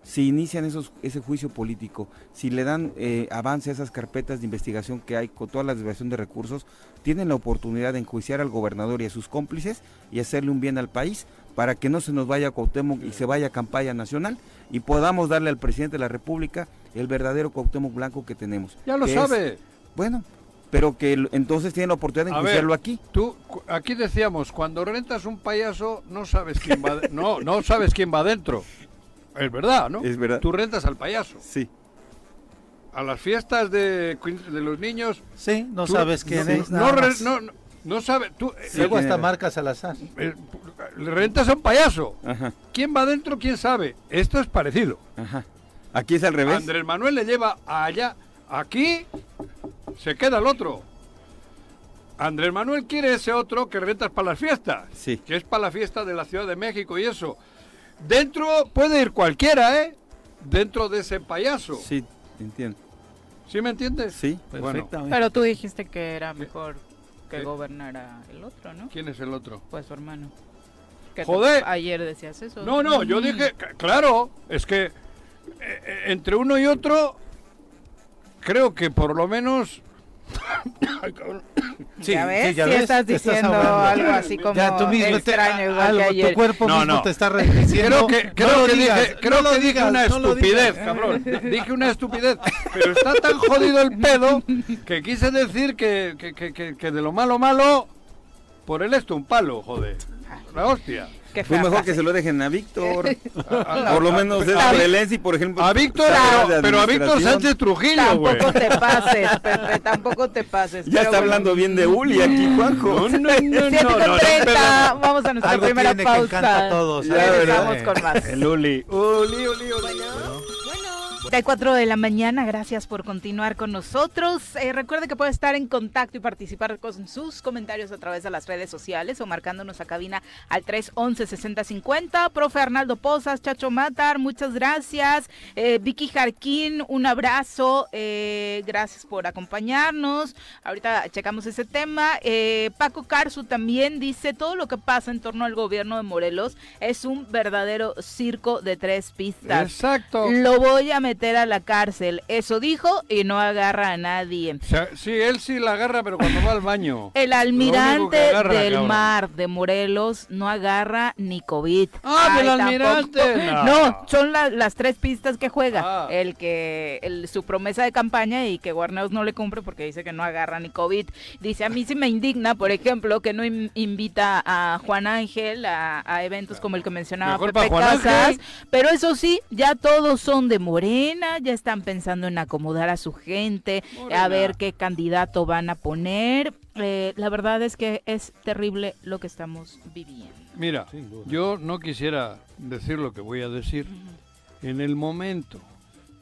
si inician esos, ese juicio político, si le dan eh, avance a esas carpetas de investigación que hay con toda la desviación de recursos, tienen la oportunidad de enjuiciar al gobernador y a sus cómplices y hacerle un bien al país para que no se nos vaya Cuauhtémoc y se vaya a campaña nacional y podamos darle al presidente de la República el verdadero Cuauhtémoc Blanco que tenemos. Ya lo que es- sabe. bueno, pero que entonces tienen la oportunidad de A enjuiciarlo aquí. Tú, aquí decíamos, cuando rentas un payaso, no sabes quién va, no, no sabes quién va adentro. Es verdad, ¿no? Es verdad. Tú rentas al payaso. Sí. A las fiestas de, de los niños. Sí, no tú- sabes quién no, es. No, nada re- más. no, no, no sabes. Tú eh, Luego quién hasta marcas al azar. eh, le rentas a un payaso. Ajá, ¿Quién va adentro? ¿Quién sabe? Esto es parecido. ajá. Aquí es al revés. Andrés Manuel le lleva allá Aquí se queda el otro. Andrés Manuel quiere ese otro que rentas para las fiestas. Sí. Que es para la fiesta de la Ciudad de México y eso. Dentro puede ir cualquiera, ¿eh? Dentro de ese payaso. Sí, entiendo. ¿Sí me entiendes? Sí, Bueno, perfectamente. Pero tú dijiste que era mejor que gobernara el otro, ¿no? ¿quién es el otro? Pues su hermano. Que te- Joder. ayer decías eso. No, no, yo dije, c- claro, es que eh, eh, entre uno y otro, creo que por lo menos... Ay, cabrón. Sí, ¿Ya ves? sí, ya Sí ves, estás te estás diciendo ahogando. algo así como ya tú mismo te, extraño, igual algo, que ayer. tu cuerpo No, mismo no. te está. Creo que, no creo lo que digas, dije, creo no que dije digas, una no estupidez, digas. cabrón. Dije una estupidez. Pero está tan jodido el pedo que quise decir que, que, que, que- que de lo malo malo, por él esto un palo, joder. La hostia. Qué Fue fea mejor que se lo dejen a Víctor. A- Por lo menos es a- por ejemplo. A Víctor, pero, de pero a Víctor Administración. Sánchez Trujillo, güey. Tampoco te pases, Pepe, tampoco te pases. Ya está bueno. hablando bien de Uli aquí, Juanjo. No, no, no, no, Siete no, con no, treinta, pero- vamos a nuestra Algo primera tiene que encanta pausa. a todos, Ya, Regresamos ¿verdad? con más. El Uli. Uli, Uli, Uli. De 4 de la mañana, gracias por continuar con nosotros. Eh, recuerde que puede estar en contacto y participar con sus comentarios a través de las redes sociales o marcándonos a cabina al 311-6050. Profe Arnaldo Pozas, Chacho Matar, muchas gracias. Eh, Vicky Jarquín, un abrazo. eh, gracias por acompañarnos. Ahorita checamos ese tema. Paco Carzu también dice, todo lo que pasa en torno al gobierno de Morelos es un verdadero circo de tres pistas. Exacto. Lo voy a meter a la cárcel. Eso dijo y no agarra a nadie. O sea, sí, él sí la agarra, pero cuando va al baño. El almirante del cabrón. mar de Morelos no agarra ni COVID. Ah, Ay, del tampoco. almirante. No. No, son la- las tres pistas que juega. Ah. El que el- su promesa de campaña y que Guarneros no le cumple porque dice que no agarra ni COVID. Dice, a mí sí me indigna, por ejemplo, que no in- invita a Juan Ángel a, a eventos como el que mencionaba Mejor Pepe Casas. Ángel. Pero eso sí, ya todos son de Morena, ya están pensando en acomodar a su gente, a ver qué candidato van a poner. Eh, la verdad es que es terrible lo que estamos viviendo. Mira, yo no quisiera decir lo que voy a decir. En el momento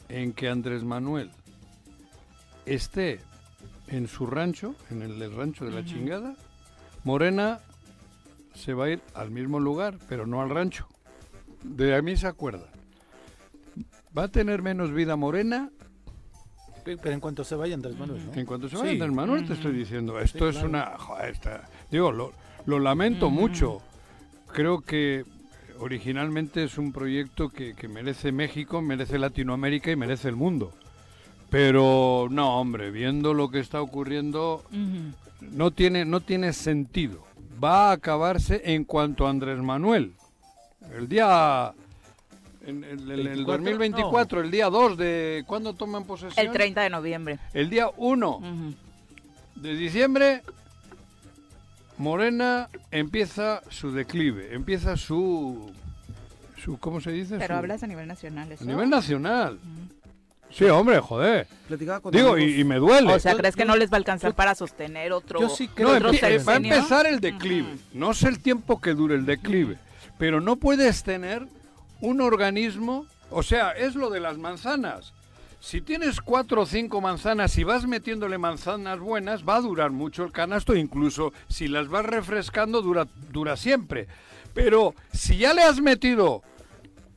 en que Andrés Manuel esté en su rancho, en el, del rancho de la chingada, Morena se va a ir al mismo lugar, pero no al rancho. De a mí se acuerda. Va a tener menos vida Morena Pero en cuanto se vaya Andrés Manuel, ¿no? en cuanto se Sí. vaya Andrés Manuel, te estoy diciendo. Esto es claro. una. joder, esta- digo, lo, lo lamento mucho. Creo que originalmente es un proyecto que, que merece México, merece Latinoamérica y merece el mundo. Pero no, hombre, viendo lo que está ocurriendo, no tiene, no tiene sentido. Va a acabarse en cuanto a Andrés Manuel. El día. En, en- en el 24, 2024, el día 2 de. ¿Cuándo toman posesión? El 30 de noviembre. El día 1 Ujú. de diciembre, Morena empieza su declive, empieza su, su ¿cómo se dice? Pero Su- hablas a nivel nacional. a nivel nacional. Sí, hombre, joder. Digo, y, y me duele. O sea, Yo- ¿crees que no les va a alcanzar yo- para sostener otro? yo sí no, creo otro empie- que- va a empezar el declive. No sé el tiempo que dure el declive, pero no puedes tener un organismo, o sea, es lo de las manzanas. Si tienes cuatro o cinco manzanas y vas metiéndole manzanas buenas, va a durar mucho el canasto, incluso si las vas refrescando dura, dura siempre. Pero si ya le has metido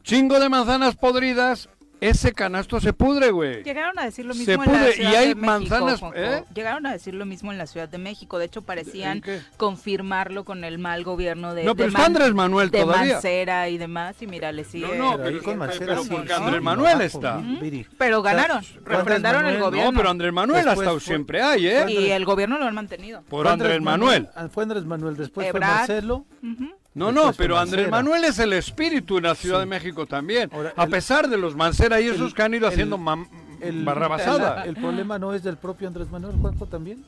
chingo de manzanas podridas, ese canasto se pudre, güey. Llegaron a decir lo mismo Se en la pudre, y Ciudad hay de México, manzanas, Juanjo. ¿eh? Llegaron a decir lo mismo en la Ciudad de México. De hecho, parecían confirmarlo con el mal gobierno de No, pero de está Andrés Manuel de todavía. Mancera y demás. Y mira, le sigue. no, Pero ahí pero- con pero- Marcela pero sí, porque sí, Andrés Manuel está. ¿no? Pero ganaron, refrendaron el gobierno. No, pero Andrés Manuel Después ha estado fue- siempre ahí, ¿eh? Y el gobierno lo han mantenido. Por Andrés Manuel. ah, Fue Andrés Manuel, después Ebrard. fue Marcelo. No, no, pero Andrés. Manuel es el espíritu en la Ciudad de México también. Ahora, a el- pesar de los Mancera y esos el- que han ido haciendo El, barrabasada. el, el problema no es del propio Andrés Manuel, Juanjo, también.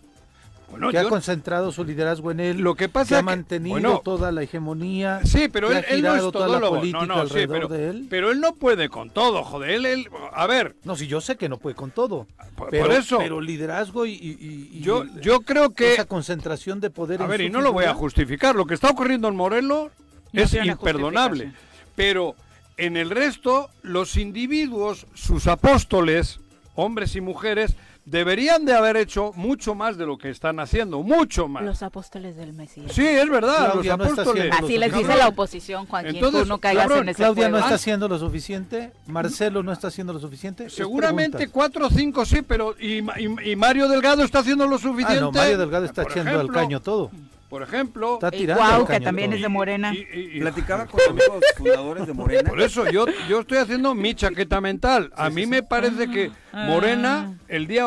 Bueno, que ha concentrado su liderazgo en él. Lo que pasa que ha que- mantenido bueno, toda la hegemonía. Sí, pero que él, ha él no es toda todo la lo política no, no, sí, alrededor pero, de él. pero él no puede con todo, joder. Él, él- a ver, No, sí, yo sé que no puede con todo. por, Pero, por eso, pero liderazgo y, y- y- y yo, creo que, esa concentración de poder. a en ver, su y no lo voy a justificar, lo que está ocurriendo en Morelos No es imperdonable. Pero en el resto, los individuos, sus apóstoles, hombres y mujeres, deberían de haber hecho mucho más de lo que están haciendo, mucho más. Los apóstoles del Mesías. Sí, es verdad, Claudia los no está apóstoles. haciendo Así les dice la oposición, Joaquín. Entonces, tú no caigas cabrón, en ese Claudia no juego. está haciendo lo suficiente, Marcelo no está haciendo lo suficiente. Seguramente cuatro o cinco sí, pero y, y- y Mario Delgado está haciendo lo suficiente. Ah, no, Mario Delgado está echando al caño todo. Por ejemplo, Está Y tirando Cuau, al que también es de Morena. y- y- y- Platicaba con amigos fundadores de Morena. Por eso yo, yo estoy haciendo mi chaqueta mental. A mí me parece que Ah. Morena, el día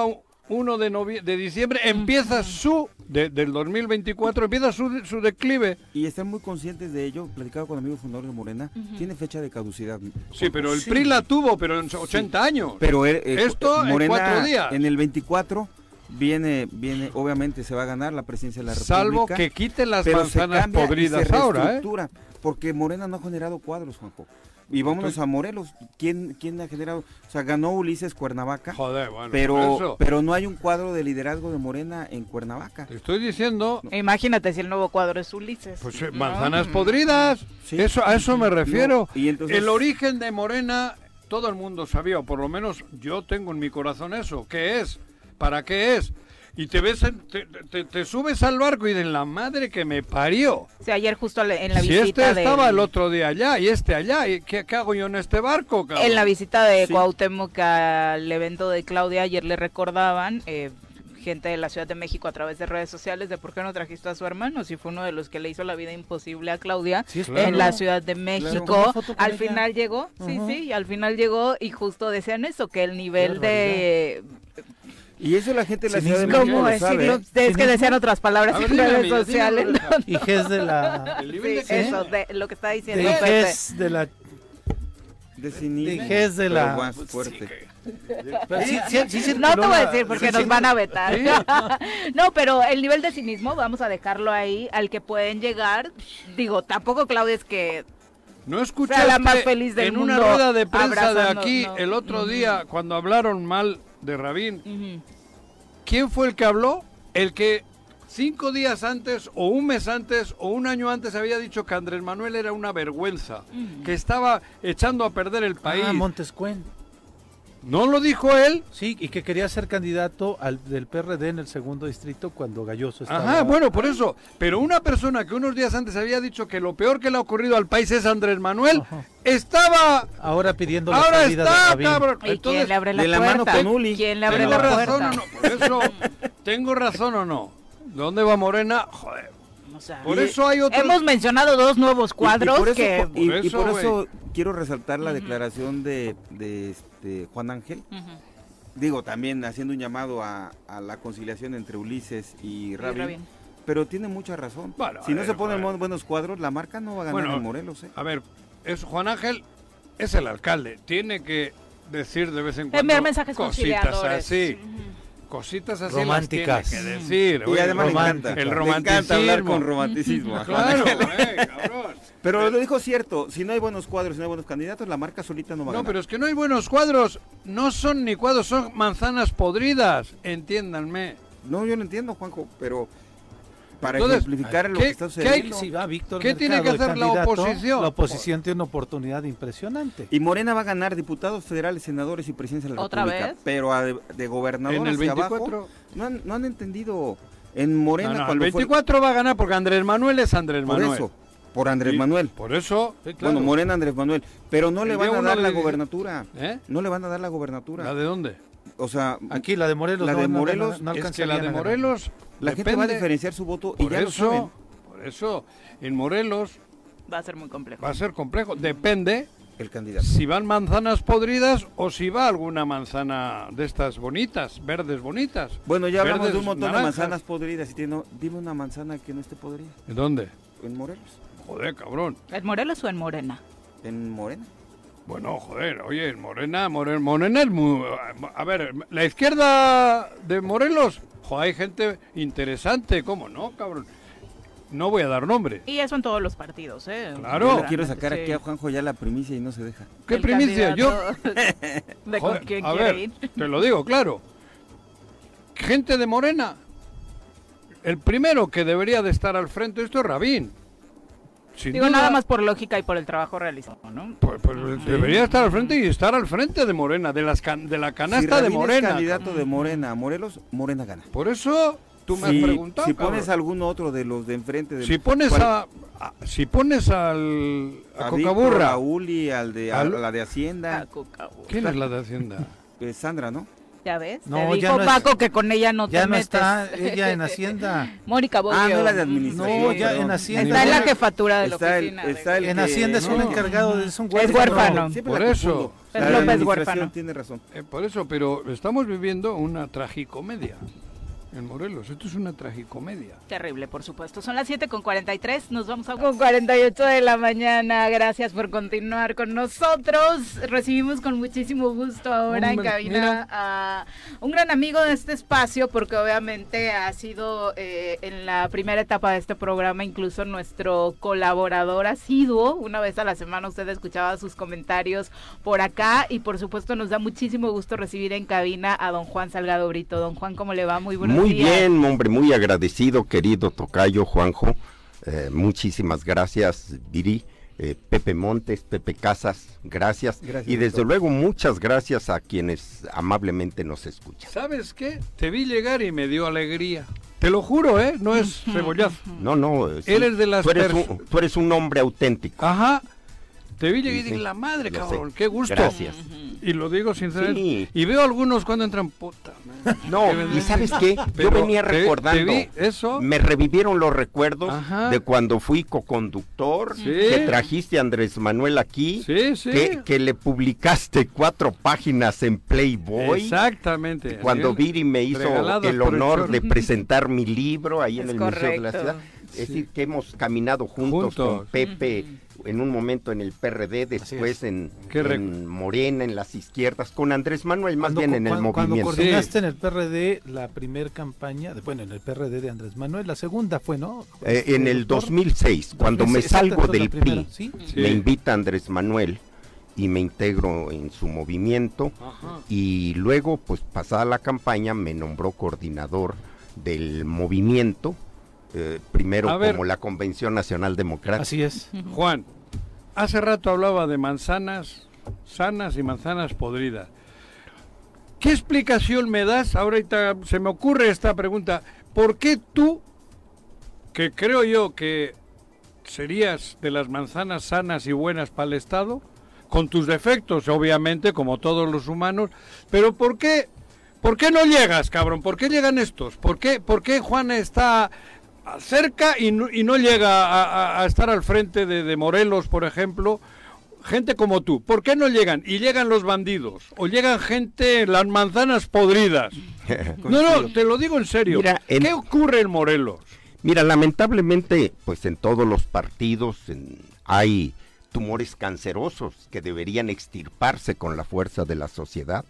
1 de, novie- de diciembre, empieza su, de- del 2024, empieza su, su declive. Y están muy conscientes de ello. Platicaba con amigos fundadores de Morena. Tiene fecha de caducidad. Sí, pero el PRI la tuvo, pero en 80 años. Pero eh, eh, Esto en Morena cuatro días. en el 24 viene, viene, obviamente se va a ganar la presidencia de la República. Salvo que quiten las pero se manzanas podridas se ahora, ¿eh? Porque Morena no ha generado cuadros, Juanjo. Y vámonos a Morelos. ¿Quién, ¿Quién ha generado? O sea, ganó Ulises Cuernavaca, Joder, bueno, pero, eso. pero no hay un cuadro de liderazgo de Morena en Cuernavaca. Te estoy diciendo, Imagínate si el nuevo cuadro es Ulises. pues eh, ¿no? manzanas podridas. Sí. Eso, a eso me refiero. No, y entonces- El origen de Morena, todo el mundo sabía, o por lo menos yo tengo en mi corazón eso. ¿Qué es? ¿Para qué es? Y te ves, en- te, te- te subes al barco y de la madre que me parió. Sí, ayer justo en la Si visita este de estaba el otro día allá y este allá, ¿y qué, qué hago yo en este barco, cabrón? en la visita de Sí. Cuauhtémoc al evento de Claudia ayer le recordaban eh, gente de la Ciudad de México a través de redes sociales de por qué no trajiste a su hermano si fue uno de los que le hizo la vida imposible a Claudia Sí, Claro. en la Ciudad de México. Al final llegó, sí, Ujú. sí, al final llegó y justo decían eso, que el nivel de... Y eso la gente de la. Ciudad de México ¿Cómo lo decirlo? sabe. ¿eh? Es que decían otras palabras ver, en redes sociales. Y Ges de la... Sí, de- eso, de lo que está diciendo De Pepe. Ges de la... De cinismo. De de la- más fuerte. Pero sí- sí- sí No te voy a decir porque sí nos van a vetar. Sí. No, pero el nivel de cinismo, vamos a dejarlo ahí, al que pueden llegar. Digo, tampoco Claudia es que... ¿No escuchaste la más feliz del en una mundo rueda de prensa de aquí no. el otro día cuando hablaron mal de Rabín? Ujú. ¿Quién fue el que habló? El que cinco días antes o un mes antes o un año antes había dicho que Andrés Manuel era una vergüenza, que estaba echando a perder el país. Ah, Montescuen. ¿No lo dijo él? Sí, y que quería ser candidato al del PRD en el segundo distrito cuando Galloso estaba... Ajá, bueno, por eso. Pero una persona que unos días antes había dicho que lo peor que le ha ocurrido al país es Andrés Manuel, Ajá. estaba... Ahora pidiendo la Ahora salida de está, Rabín. cabrón. ¿Y Entonces, quién le abre la de la puerta? mano con Uli. ¿Quién le abre ¿Tengo la razón puerta? o no? Por eso, ¿tengo razón o no? ¿Dónde va Morena? Joder. O sea, Por eso hay otros... Hemos mencionado dos nuevos Y- y cuadros por eso, que... y- Por y eso, por eso quiero resaltar la declaración de, de este Juan Ángel. Digo, también haciendo un llamado a, a la conciliación entre Ulises y. Rabín. Pero tiene mucha razón. Bueno, si no ver, se ponen buenos cuadros, la marca no va a ganar Bueno, en Morelos. ¿eh? A ver, es Juan Ángel es el alcalde, tiene que decir de vez en cuando Enviar mensajes cositas conciliadores. así. Cositas así Románticas. las que decir. Y oye, además romántica. encanta. el le encanta hablar romanticismo. con romanticismo. Claro, eh, cabrón. Pero lo dijo cierto, si no hay buenos cuadros, si no hay buenos candidatos, la marca solita no va a No, ganar. pero es que no hay buenos cuadros, no son ni cuadros, son manzanas podridas, entiéndanme. No, yo lo entiendo, Juanjo, pero para Entonces, ejemplificar lo ¿qué- que está qué hay- sucediendo. Si va Víctor ¿Qué tiene que hacer la oposición? La oposición tiene una oportunidad impresionante. Y Morena va a ganar diputados federales, senadores y presidencia de la ¿Otra República. vez? Pero a de, de gobernador En el hacia 24. abajo, no han, no han entendido. En Morena, No, no, el cuando fue- 24 va a ganar porque Andrés Manuel es Andrés por Manuel. eso, por Andrés Manuel. Por eso, sí, claro. Bueno, Morena Andrés Manuel. Pero no le El van a dar la gobernatura. ¿Eh? No le van a dar la gobernatura. ¿La de dónde? O sea, Aquí la de Morelos. La no, de no, Morelos no, no es que alcanzarían la de. Morelos la gente va a diferenciar su voto y Por ya lo saben. eso, por eso, en Morelos Va a ser muy complejo. va a ser complejo. Depende El candidato. si van manzanas podridas o si va alguna manzana de estas bonitas, verdes bonitas. Bueno, ya hablamos Verdes, de un montón naranjas. de manzanas podridas. Y tiene, dime una manzana que no esté podrida. ¿En dónde? En Morelos. Joder, cabrón. ¿En Morelos o en Morena? En Morena. Bueno, joder, oye, en Morena, Morena, Morena es muy... A ver, la izquierda de Morelos, joder, hay gente interesante, ¿cómo no, cabrón? No voy a dar nombre. Y eso en todos los partidos, ¿eh? Claro. Yo quiero sacar Sí. aquí a Juanjo ya la primicia y no se deja. ¿Qué El primicia? Yo... de con Joder, quién a quiere ver, ir. te lo digo, claro. Gente de Morena. El primero que debería de estar al frente de esto es Rabín. Sin Digo, duda, nada más por lógica y por el trabajo realizado, ¿no? pues, pues, debería estar al frente y estar al frente de Morena, de las can- de la Si canasta de Rabín es Morena. candidato de Morena a Morelos, Morena gana. Por eso tú me si, has preguntado. si pones cabrón. algún otro de los de enfrente del si pones a, a- si pones al a, Víctor, Cocaburra, a Uli, al de a la de Hacienda, ¿quién es la de Hacienda? eh, Sandra, ¿no? ¿Ya ves? No, Te ya dijo no es- Paco que con ella no Ya te no metes. está ella en Hacienda. Mónica Boggio. Ah, no es la de administración. No, ya perdón. en Hacienda. Está en la jefatura de la Está el- oficina. de- está el En que- Hacienda es un encargado, de- es un Es huérfano. Por eso. Es López huérfano. Tiene razón. Eh, por eso, pero estamos viviendo una tragicomedia en Morelos. Esto es una tragicomedia. Terrible, por supuesto. Son las 7 con 43, nos vamos a con 48 de la mañana. Gracias por continuar con nosotros. Recibimos con muchísimo gusto ahora en cabina mira. a un gran amigo de este espacio, porque obviamente ha sido eh, en la primera etapa de este programa incluso nuestro colaborador asiduo. Una vez a la semana usted escuchaba sus comentarios por acá y por supuesto nos da muchísimo gusto recibir en cabina a don Juan Salgado Brito. Don Juan, ¿cómo le va? Muy buenos Muy días. bien, hombre, muy agradecido, querido Tocayo Juanjo. Eh, muchísimas gracias, Viri. Eh, Pepe Montes, Pepe Casas, gracias. Gracias, y desde doctor. luego muchas gracias a quienes amablemente nos escuchan. ¿Sabes qué? Te vi llegar y me dio alegría. Te lo juro, ¿eh? No es cebollazo. No, no. eh, sí, Eres de las tú, eres un, tú eres un hombre auténtico. Ajá. Te vi y dije, la madre, lo cabrón, sé. qué gusto. Gracias. Y lo digo sinceramente. Sí. Y veo algunos cuando entran puta. madre. No, y ¿sabes qué? Pero Yo venía te- te recordando. vi eso. Me revivieron los recuerdos Ajá. de cuando fui coconductor, Sí. que trajiste a Andrés Manuel aquí, Sí, sí. que, que le publicaste cuatro páginas en Playboy. Exactamente. Cuando. Viri me hizo el honor de presentar mi libro ahí en el Museo de la. Ciudad. Es decir, que hemos caminado juntos, Juntos. con Pepe, en un momento en el PRD, después en, Qué rec- en Morena, en las izquierdas, con Andrés Manuel, más Cuando bien en el cuando- Cuando movimiento. coordinaste en el PRD la primer campaña, de- bueno, en el PRD de Andrés Manuel, la segunda fue, ¿no? Eh, en Este, el doctor. 2006, cuando me 2006, exacto, salgo del primera, PRI, ¿sí? Sí. me invita Andrés Manuel y me integro en su movimiento Ajá. y luego, pues pasada la campaña, me nombró coordinador del movimiento, eh, primero A ver. como la Convención Nacional Democrática. Así es. Juan, hace rato hablaba de manzanas sanas y manzanas podridas. ¿Qué explicación me das? Ahorita se me ocurre esta pregunta. ¿Por qué tú, que creo yo que serías de las manzanas sanas y buenas para el Estado, con tus defectos, obviamente, como todos los humanos, pero ¿por qué, por qué no llegas, cabrón? ¿Por qué llegan estos? ¿Por qué, por qué Juan está cerca y no, y no llega a, a- a estar al frente de, de Morelos, por ejemplo? Gente como tú, ¿por qué no llegan? Y llegan los bandidos, o llegan gente, las manzanas podridas. No, no, te lo digo en serio. Mira, en- ¿Qué ocurre en Morelos? Mira, lamentablemente, pues en todos los partidos en- hay tumores cancerosos que deberían extirparse con la fuerza de la sociedad.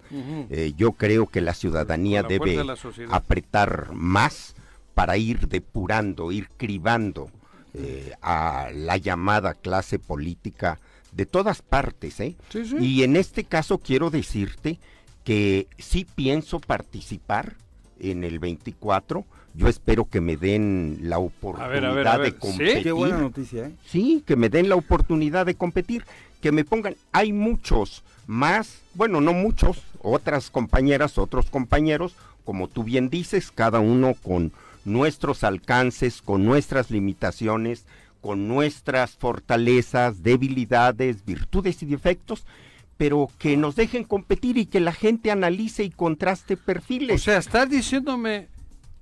Eh, yo creo que la ciudadanía la debe la apretar más para ir depurando, ir cribando eh, a la llamada clase política de todas partes. ¿eh? Sí, sí. Y en este caso quiero decirte que sí pienso participar en el 24. Yo espero que me den la oportunidad ver, a ver, a ver, de ¿sí? competir. Qué buena noticia, ¿eh? Sí, que me den la oportunidad de competir, que me pongan, hay muchos más, bueno, no muchos, otras compañeras, otros compañeros, como tú bien dices, cada uno con nuestros alcances, con nuestras limitaciones, con nuestras fortalezas, debilidades, virtudes y defectos, pero que nos dejen competir y que la gente analice y contraste O perfiles. sea, estás diciéndome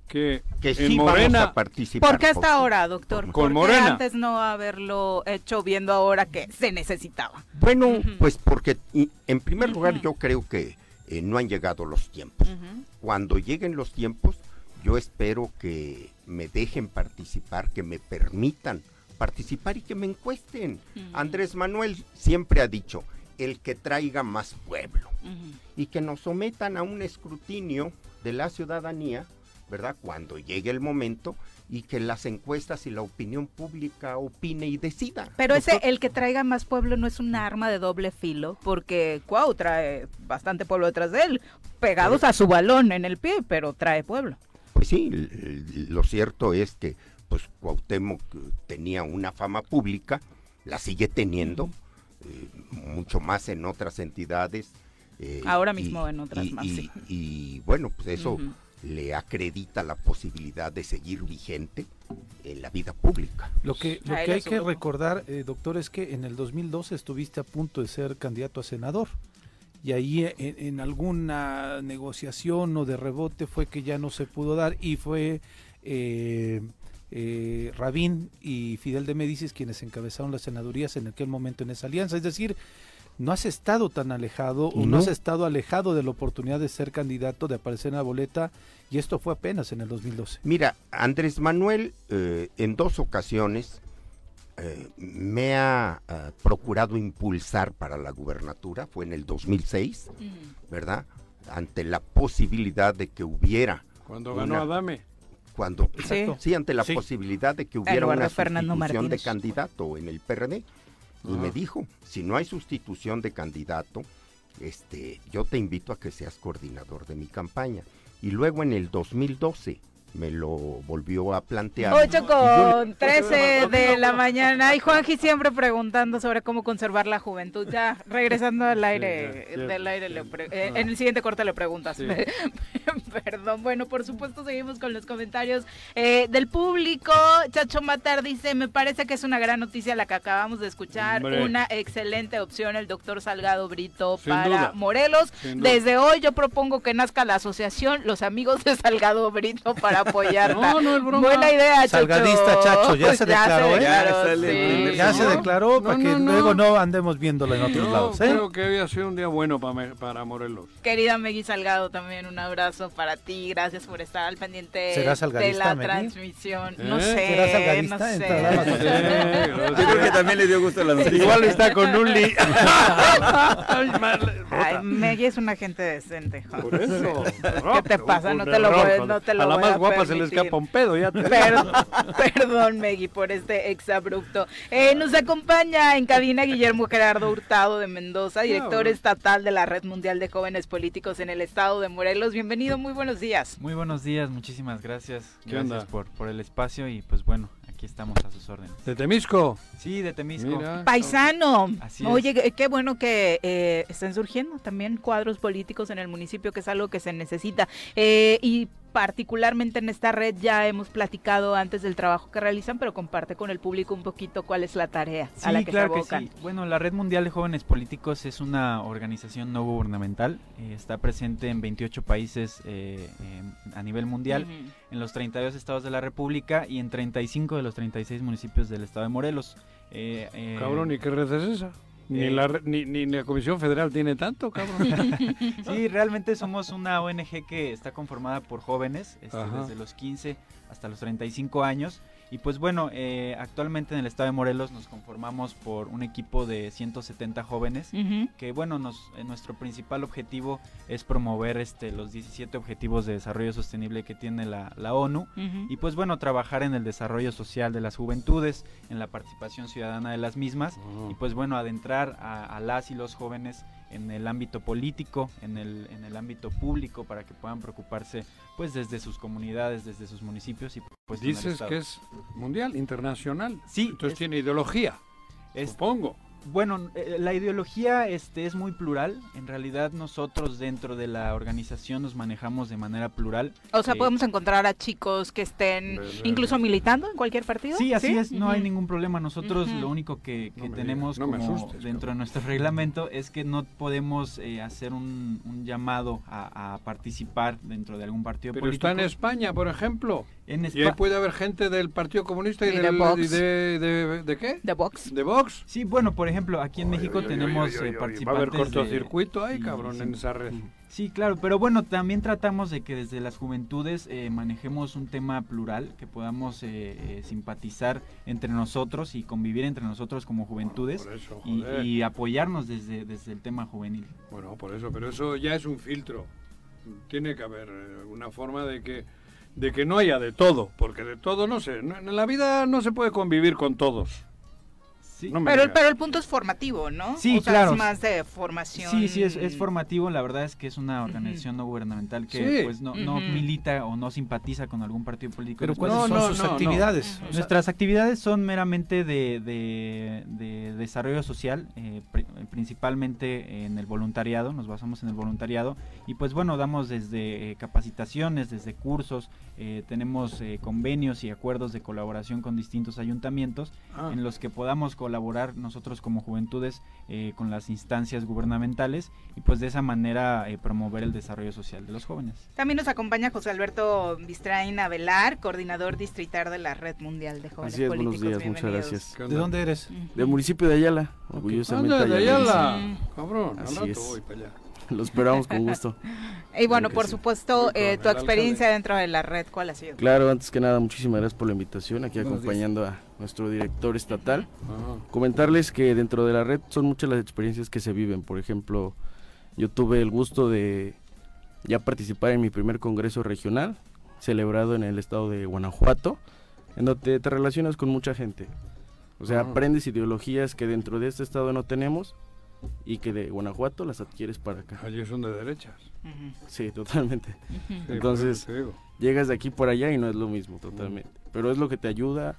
que, que en sí vamos Morena... a participar. ¿Por qué hasta ahora, doctor? Con ¿Por qué Morena. antes no haberlo hecho viendo ahora que se necesitaba? Bueno, pues porque y, en primer lugar yo creo que eh, no han llegado los tiempos. Cuando lleguen los tiempos, yo espero que me dejen participar, que me permitan participar y que me encuesten. Andrés Manuel siempre ha dicho, el que traiga más pueblo y que nos sometan a un escrutinio de la ciudadanía, ¿verdad? Cuando llegue el momento y que las encuestas y la opinión pública opine y decida. Pero ese, el que traiga más pueblo no es un arma de doble filo, porque Cuau trae bastante pueblo detrás de él, pegados a su balón en el pie, pero trae pueblo. Pues sí, lo cierto es que pues Cuauhtémoc eh, tenía una fama pública, la sigue teniendo, eh, mucho más en otras entidades. eh, Ahora y- mismo en otras y- más, y- sí. y, bueno, pues eso le acredita la posibilidad de seguir vigente en la vida pública. Lo que, lo que hay que recordar, eh, doctor, es que en el 2012 estuviste a punto de ser candidato a senador. Y ahí en, en alguna negociación o de rebote fue que ya no se pudo dar y fue eh, eh, Rabín y Fidel de Médicis quienes encabezaron las senadurías en aquel momento en esa alianza. Es decir, no has estado tan alejado o no No. has estado alejado de la oportunidad de ser candidato, de aparecer en la boleta y esto fue apenas en el 2012. Mira, Andrés Manuel eh, en dos ocasiones eh, me ha eh, procurado impulsar para la gubernatura, fue en el 2006, ¿verdad? Ante la posibilidad de que hubiera, Cuando Una- ganó Adame. cuando, Sí. sí, ante la Sí. posibilidad de que hubiera una Fernando sustitución de candidato en el PRD. Y me dijo, si no hay sustitución de candidato, este, yo te invito a que seas coordinador de mi campaña. Y luego en el 2012 me lo volvió a plantear. 8 Y yo le- con 13 de la mañana. Y Juanji siempre preguntando sobre cómo conservar la juventud. Ya, regresando al aire, ya, ya. del aire le pre- eh, Ah. en el siguiente corte le preguntas. Perdón. Bueno, por supuesto seguimos con los comentarios eh, del público. Chacho Matar dice, me parece que es una gran noticia la que acabamos de escuchar. Hombre. Una excelente opción el doctor Salgado Brito Sin para duda. Morelos. Desde hoy yo propongo que nazca la asociación Los Amigos de Salgado Brito para apoyarla. No, no es broma. Buena idea, Chacho. Salgadista, Chacho, ya se declaró, ¿eh? declaró, Ya el sí. primer Ya se No, declaró no, para que luego no andemos viéndola en otros lados, ¿eh? creo que había sido un día bueno para, para Morelos. Querida Megui Salgado, también un abrazo para ti. Gracias por estar al pendiente ¿Será de la transmisión. No ¿Eh? sé, no sé. Yo creo que también le dio gusto la noticia. Igual está con un li... Ay, Megui es una gente decente. Por eso. ¿Qué te pasa? No te lo voy- no te lo A la voy más a guapa se le escapa un pedo, ya te Perdón, perdón, Megui, por este exabrupto. Eh, nos acompaña en cabina Guillermo Gerardo Hurtado de Mendoza, director estatal de la Red Mundial de Jóvenes Políticos en el estado de Morelos. Bienvenido, muy buenos días. Muy buenos días, muchísimas gracias. ¿Qué Gracias onda? por, por el espacio y pues bueno, aquí estamos a sus órdenes. De Temisco. Sí, de Temisco. Mira. Paisano. Así Oye, qué- qué bueno que eh, estén surgiendo también cuadros políticos en el municipio, que es algo que se necesita. Eh, y particularmente en esta red ya hemos platicado antes del trabajo que realizan, pero comparte con el público un poquito cuál es la tarea Sí, a la que claro se que abocan. sí. Bueno, la Red Mundial de Jóvenes Políticos es una organización no gubernamental. eh, está presente en 28 países eh, em, a nivel mundial, Ujú. en los 32 estados de la República y en 35 de los 36 municipios del estado de Morelos. Eh, eh, Cabrón, ¿y qué red es esa? Ni, Eh. la, ni, ni la Comisión Federal tiene tanto, cabrón. Sí, realmente somos una ONG que está conformada por jóvenes, este, desde los 15 hasta los 35 años. Y pues bueno, eh, actualmente en el estado de Morelos nos conformamos por un equipo de 170 jóvenes. Que bueno, nos, eh, nuestro principal objetivo es promover este, los 17 objetivos de desarrollo sostenible que tiene la, la ONU. Y pues bueno, trabajar en el desarrollo social de las juventudes, en la participación ciudadana de las mismas y pues bueno, adentrar a, a las y los jóvenes en el ámbito político, en el, en el ámbito público, para que puedan preocuparse pues desde sus comunidades, desde sus municipios y pues Dices que es mundial, internacional. Sí, Entonces es- tiene ideología, es- supongo. Bueno, eh, la ideología este, es muy plural, en realidad nosotros dentro de la organización nos manejamos de manera plural. O sea, Eh, podemos encontrar a chicos que estén incluso militando en cualquier partido. Sí, así es, no hay ningún problema. Nosotros lo único que, que No tenemos no como asustes, dentro de nuestro reglamento es que no podemos eh, hacer un, un llamado a, a participar dentro de algún partido Pero político. está en España, por ejemplo. En Y ahí puede haber gente del Partido Comunista y, Y de del, Vox. y de, de, ¿de qué? De Vox. ¿De Vox? Sí, bueno, por ejemplo, aquí en México Oy, oy, oy, tenemos oy, oy, eh, Va a haber participantes de- cortocircuito ahí, Sí, cabrón, sí. en esa red. Sí, claro, pero bueno, también tratamos de que desde las juventudes eh, manejemos un tema plural, que podamos eh, eh, simpatizar entre nosotros y convivir entre nosotros como juventudes Por eso, y, y apoyarnos desde, desde el tema juvenil. Bueno, por eso, pero eso ya es un filtro. Tiene que haber eh, una forma de que de que no haya de todo, porque de todo no sé, en la vida no se puede convivir con todos. Sí. No Pero, el punto es formativo, ¿no? Sí, o sea, claro. es más de formación. Sí, sí, es, es formativo. La verdad es que es una organización no gubernamental que Sí. pues no, no milita o no simpatiza con algún partido político. Pero ¿cuáles No, son no, sus actividades? Nuestras actividades son meramente de, de- de desarrollo social, eh, pri- principalmente en el voluntariado, nos basamos en el voluntariado y pues bueno, damos desde eh, capacitaciones, desde cursos, eh, tenemos eh, convenios y acuerdos de colaboración con distintos ayuntamientos Ah. en los que podamos colaborar nosotros como juventudes eh, con las instancias gubernamentales y pues de esa manera eh, promover el desarrollo social de los jóvenes. También nos acompaña José Alberto Bistraín Avelar, coordinador distrital de la Red Mundial de Jóvenes Así es, buenos Políticos. días, muchas gracias. ¿Qué ¿De dónde eres? Del municipio de Ayala, orgullosamente Anda, de. Ayala, Sí. cabrón, al Así rato es. voy para allá. Lo esperamos con gusto. Y bueno, por sí. supuesto, eh, tu experiencia dentro de la red, ¿cuál ha sido? Claro, antes que nada, muchísimas gracias por la invitación, aquí Buenos días. acompañando a nuestro director estatal. Ah. Comentarles que dentro de la red son muchas las experiencias que se viven. Por ejemplo, yo tuve el gusto de ya participar en mi primer congreso regional, celebrado en el estado de Guanajuato, en donde te relacionas con mucha gente. O sea, Ah. aprendes ideologías que dentro de este estado no tenemos y que de Guanajuato las adquieres para acá. Allí son de derechas. Ujú. Sí, totalmente. Sí, por Entonces- digo. Llegas de aquí por allá y no es lo mismo, totalmente. Pero es lo que te ayuda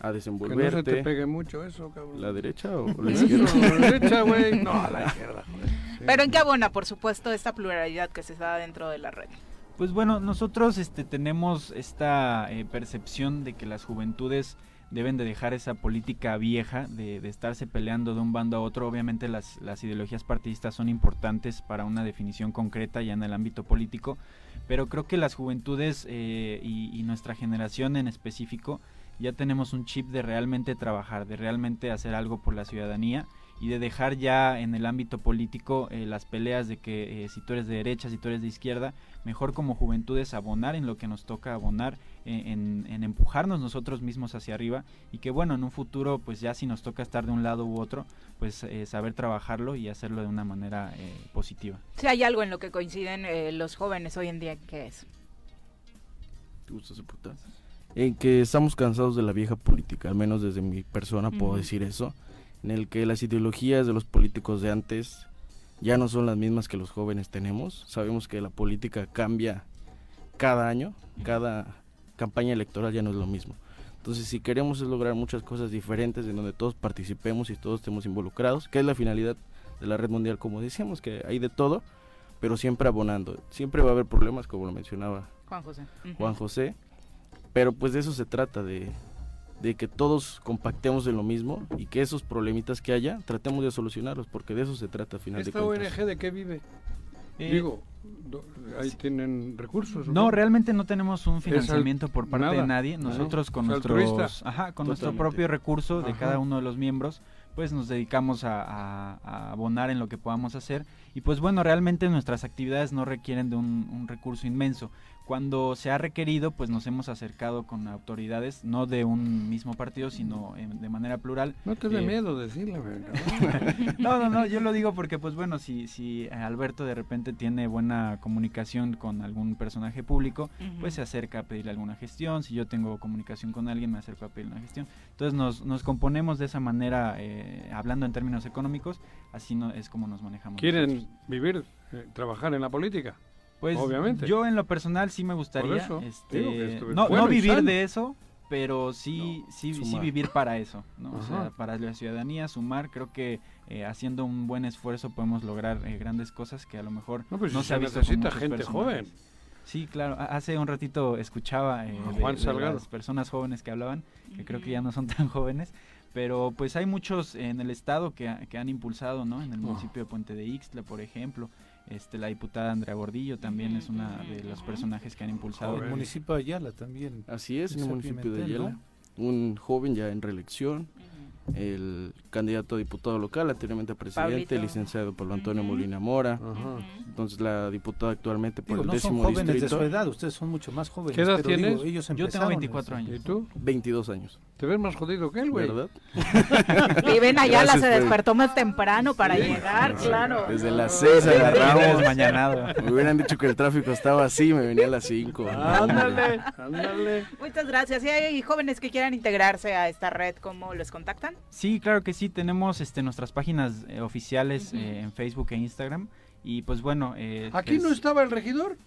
a Que no se te desenvolverte. pegue mucho eso, cabrón. ¿La derecha o la izquierda? la derecha, güey. No, a la izquierda, joder. Pero en qué abona, por supuesto, esta pluralidad que se da dentro de la red. Pues bueno, nosotros este, tenemos esta eh, percepción de que las juventudes deben de dejar esa política vieja de, de estarse peleando de un bando a otro. Obviamente las, las ideologías partidistas son importantes para una definición concreta ya en el ámbito político, pero creo que las juventudes eh, y, y nuestra generación en específico ya tenemos un chip de realmente trabajar, de realmente hacer algo por la ciudadanía y de dejar ya en el ámbito político eh, las peleas de que eh, si tú eres de derecha, si tú eres de izquierda, mejor como juventudes abonar en lo que nos toca abonar, eh, en, en empujarnos nosotros mismos hacia arriba y que bueno, en un futuro pues ya si nos toca estar de un lado u otro, pues eh, saber trabajarlo y hacerlo de una manera eh, positiva. Si hay algo en lo que coinciden eh, los jóvenes hoy en día, ¿qué es? ¿Te gusta ese puta? En que estamos cansados de la vieja política, al menos desde mi persona puedo decir eso, en el que las ideologías de los políticos de antes ya no son las mismas que los jóvenes tenemos. Sabemos que la política cambia cada año, cada campaña electoral ya no es lo mismo. Entonces, si queremos es lograr muchas cosas diferentes en donde todos participemos y todos estemos involucrados, que es la finalidad de la red mundial, como decíamos, que hay de todo, pero siempre abonando. Siempre va a haber problemas, como lo mencionaba Juan José. Juan José, pero pues de eso se trata, de, de que todos compactemos en lo mismo y que esos problemitas que haya, tratemos de solucionarlos, porque de eso se trata al final de ¿Esta cuentas. ONG de qué vive? Eh, Digo, ahí tienen recursos. ¿o No, realmente no tenemos un al- financiamiento por parte nada. de nadie. No. Nosotros con Es nuestros, ajá, con nuestro propio recurso de Ajá. cada uno de los miembros, pues nos dedicamos a, a- a abonar en lo que podamos hacer. Y pues bueno, realmente nuestras actividades no requieren de un, un recurso inmenso. Cuando se ha requerido, pues nos hemos acercado con autoridades, no de un mismo partido, sino en- de manera plural. No te dé Eh, miedo decirle, güey, cabrón. No, no, no, yo lo digo porque, pues bueno, si, si Alberto de repente tiene buena comunicación con algún personaje público, pues se acerca a pedirle alguna gestión. Si yo tengo comunicación con alguien, me acerco a pedirle una gestión. Entonces nos, nos componemos de esa manera, eh, hablando en términos económicos, así no es como nos manejamos. ¿Quieren nosotros. vivir, eh, trabajar en la política? Pues obviamente. yo en lo personal sí me gustaría, eso, este, que no, bueno no vivir de eso, pero sí, sí, sí sumar. vivir para eso, ¿no? O sea, Ajá. para la ciudadanía, sumar, creo que eh, haciendo un buen esfuerzo podemos lograr eh, grandes cosas que a lo mejor No, pues no si se ha se visto necesita gente personajes. joven. Sí, claro. Ha- Hace un ratito escuchaba eh, de- Juan de las personas jóvenes que hablaban, que creo que ya no son tan jóvenes, pero pues hay muchos en el estado que, que han impulsado, ¿no? En el Oh. municipio de Puente de Ixtla, por ejemplo. Este, la diputada Andrea Gordillo también es una de los personajes que han impulsado. El municipio de Ayala también. Así es, en el municipio de Ayala, un joven ya en reelección, el candidato a diputado local, anteriormente a presidente, el licenciado Pablo Antonio. Molina Mora, Ajá. entonces la diputada actualmente por Digo, el no son décimo jóvenes de su edad, ustedes son mucho más jóvenes. ¿Qué edad pero digo, tienes? ellos Yo tengo empezaron 24 desde- años. ¿Y tú? 22 años. Te ves más jodido que él, güey. ¿Verdad? Viven allá, Gracias, se despertó más temprano para llegar, claro. Desde las 6 Vienes agarramos. mañanado. Me hubieran dicho que el tráfico estaba así, me venía a las 5. Ándale, ándale. Muchas gracias. Si hay jóvenes que quieran integrarse a esta red, ¿cómo los contactan? Sí, claro que sí, tenemos este, nuestras páginas eh, oficiales eh, en Facebook e Instagram. Y pues bueno... eh, ¿Aquí es- no estaba el regidor?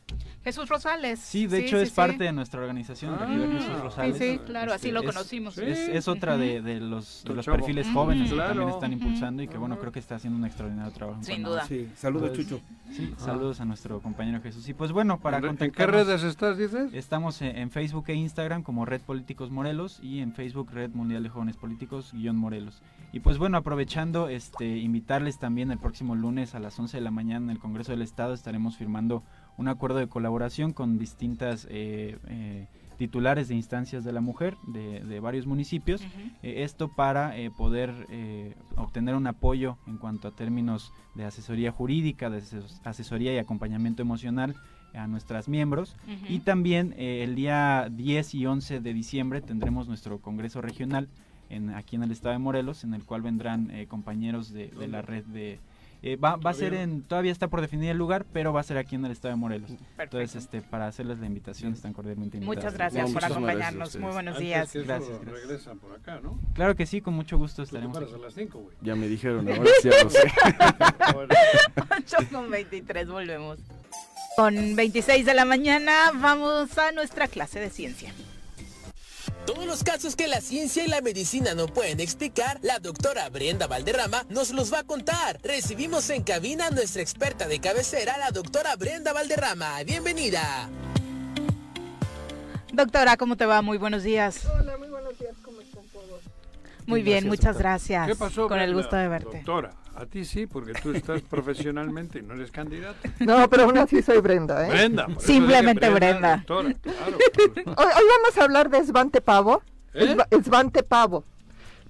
Jesús Rosales. Sí, de hecho es sí. parte de nuestra organización, el regidor Ah, Jesús Sí, Rosales. sí, claro, así Este, lo es- conocimos. sí. Es, es otra de, de los, de los perfiles jóvenes que Claro. también están impulsando y que bueno, creo que está haciendo un extraordinario trabajo. Sin duda. Sí, saludos, Pues, Chucho. Sí, saludos a nuestro compañero Jesús. Y pues bueno, para ¿En, en qué redes estás, dices? Estamos en, en Facebook e Instagram como Red Políticos Morelos y en Facebook Red Mundial de Jóvenes Políticos guion Morelos. Y pues bueno, aprovechando, este, invitarles también el próximo lunes a las 11 de la mañana en el Congreso del Estado estaremos firmando un acuerdo de colaboración con distintas eh, eh, titulares de instancias de la mujer de, de varios municipios. Eh, esto para eh, poder eh, obtener un apoyo en cuanto a términos de asesoría jurídica, de ases- asesoría y acompañamiento emocional a nuestras miembros. Y también el día 10 y 11 de diciembre tendremos nuestro Congreso Regional en, aquí en el estado de Morelos, en el cual vendrán eh, compañeros de, de la red de... eh, va, va a ser en, todavía está por definir el lugar, pero va a ser aquí en el estado de Morelos. Perfecto. Entonces, este, para hacerles la invitación, están cordialmente invitados. Muchas gracias No, por acompañarnos. Muy buenos Antes días. que eso, Gracias, gracias. regresan por acá, ¿no? Claro que sí, con mucho gusto Tú te estaremos paras aquí. a las 5, güey. Ya me dijeron, ahora sí ya lo sé. 8 con 23, volvemos. Con 26 de la mañana vamos a nuestra clase de ciencia. Todos los casos que la ciencia y la medicina no pueden explicar, la doctora Brenda Valderrama nos los va a contar. Recibimos en cabina a nuestra experta de cabecera, la doctora Brenda Valderrama. Bienvenida. Doctora, ¿cómo te va? Muy buenos días. Hola, muy buenos días, ¿cómo están todos? Muy bien, Gracias, muchas doctora. gracias. ¿Qué pasó? Con el gusto de verte. Doctora, a ti sí, porque tú estás profesionalmente y no eres candidata. No, pero aún así soy Brenda, ¿eh? Brenda. Simplemente Brenda. Doctora, claro. Hoy, hoy vamos a hablar de Svante Pavo. ¿Eh? Sva- Svante Pavo.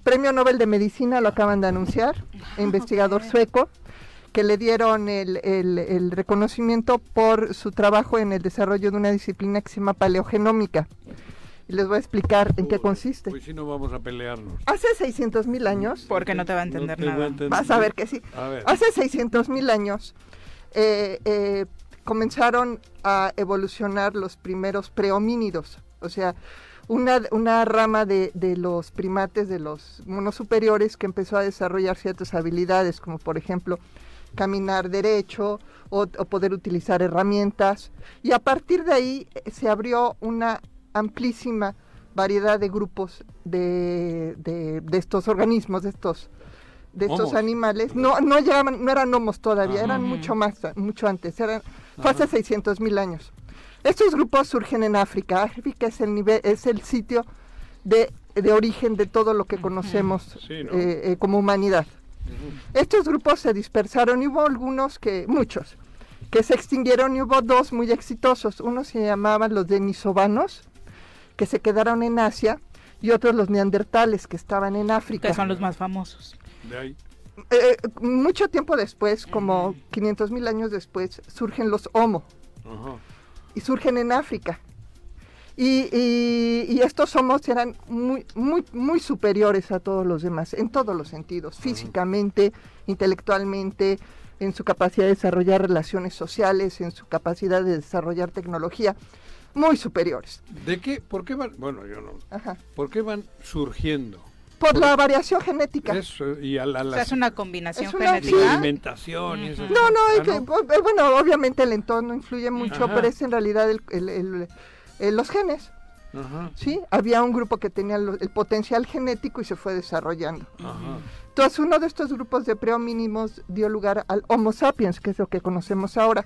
Premio Nobel de Medicina, lo acaban de anunciar. investigador sueco, que le dieron el, el- el reconocimiento por su trabajo en el desarrollo de una disciplina que se llama paleogenómica. Y les voy a explicar en qué consiste. Pues si no vamos a pelearnos. Hace 600 mil años, Porque no te va a entender No a nada. entender. vas a ver que sí, A ver. Hace 600 mil años eh, eh, comenzaron a evolucionar los primeros prehomínidos, o sea, una, una rama de, de los primates, de los monos superiores, que empezó a desarrollar ciertas habilidades, como por ejemplo caminar derecho o, o poder utilizar herramientas. Y a partir de ahí eh, se abrió una amplísima variedad de grupos de, de- de estos organismos, de estos de estos Homos. animales. No, no llegaban, no eran homos todavía, Ajá. eran mucho más, mucho antes. Eran, fue hace 600 mil años. Estos grupos surgen en África. África es el nivel, es el sitio de, de origen de todo lo que conocemos Sí, ¿no? eh, eh, como humanidad. Estos grupos se dispersaron y hubo algunos que, muchos, que se extinguieron y hubo dos muy exitosos. Unos se llamaban los denisovanos, que se quedaron en Asia, y otros los neandertales, que estaban en África. Que son los más famosos. De ahí. Eh, mucho tiempo después, como 500 mil años después, surgen los Homo Ajá. y surgen en África. Y, y- y estos Homos eran muy, muy, muy superiores a todos los demás, en todos los sentidos, físicamente, intelectualmente, en su capacidad de desarrollar relaciones sociales, en su capacidad de desarrollar tecnología, muy superiores. ¿De qué? ¿Por qué van? Bueno, yo no. Ajá. ¿Por qué van surgiendo? Por la variación genética. Eso, y a la, O sea, es una combinación Es una- genética. alimentación y eso. No, no, es Ah, que, bu- eh, bueno, obviamente el entorno influye mucho, Ajá. pero es en realidad el- el- el- los genes. Ajá, ¿sí? Había un grupo que tenía lo- el potencial genético y se fue desarrollando. ajá. Entonces, uno de estos grupos de prehomínimos dio lugar al Homo sapiens, que es lo que conocemos ahora.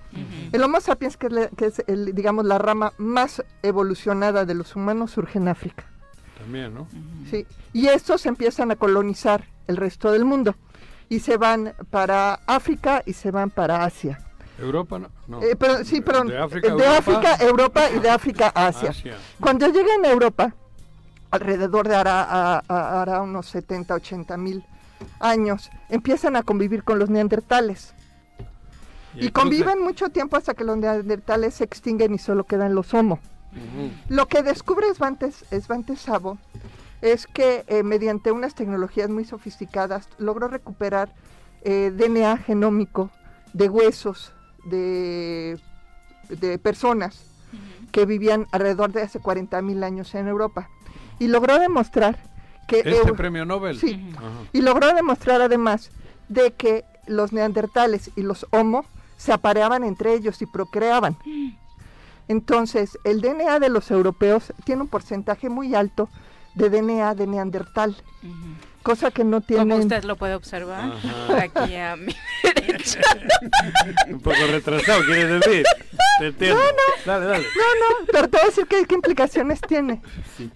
El Homo sapiens, que es, la- que es el, digamos, la rama más evolucionada de los humanos, surge en África. También, ¿no? ¿sí? Y estos empiezan a colonizar el resto del mundo. Y se van para África y se van para Asia. Europa, no. no. Eh, pero, sí, perdón. De África, de Europa, África, Europa y de África Asia. Asia. Cuando llegan a Europa, alrededor de hará, unos 70, 80 mil años, empiezan a convivir con los neandertales. Y, conviven mucho tiempo hasta que los neandertales se extinguen y solo quedan los homo. Lo que descubre Svante, Svante Sabo es que eh, mediante unas tecnologías muy sofisticadas logró recuperar eh, DNA genómico de huesos de, de personas que vivían alrededor de hace 40 mil años en Europa. Y logró demostrar que... Este premio Nobel. Sí. Y logró demostrar además de que los neandertales y los homo se apareaban entre ellos y procreaban. Entonces, el DNA de los europeos tiene un porcentaje muy alto de DNA de neandertal, cosa que no Como tienen... usted lo puede observar, Ajá. aquí a mi Un poco retrasado, quieres decir. Te entiendo. Dale, dale. No, no, pero te voy a decir qué, qué implicaciones tiene.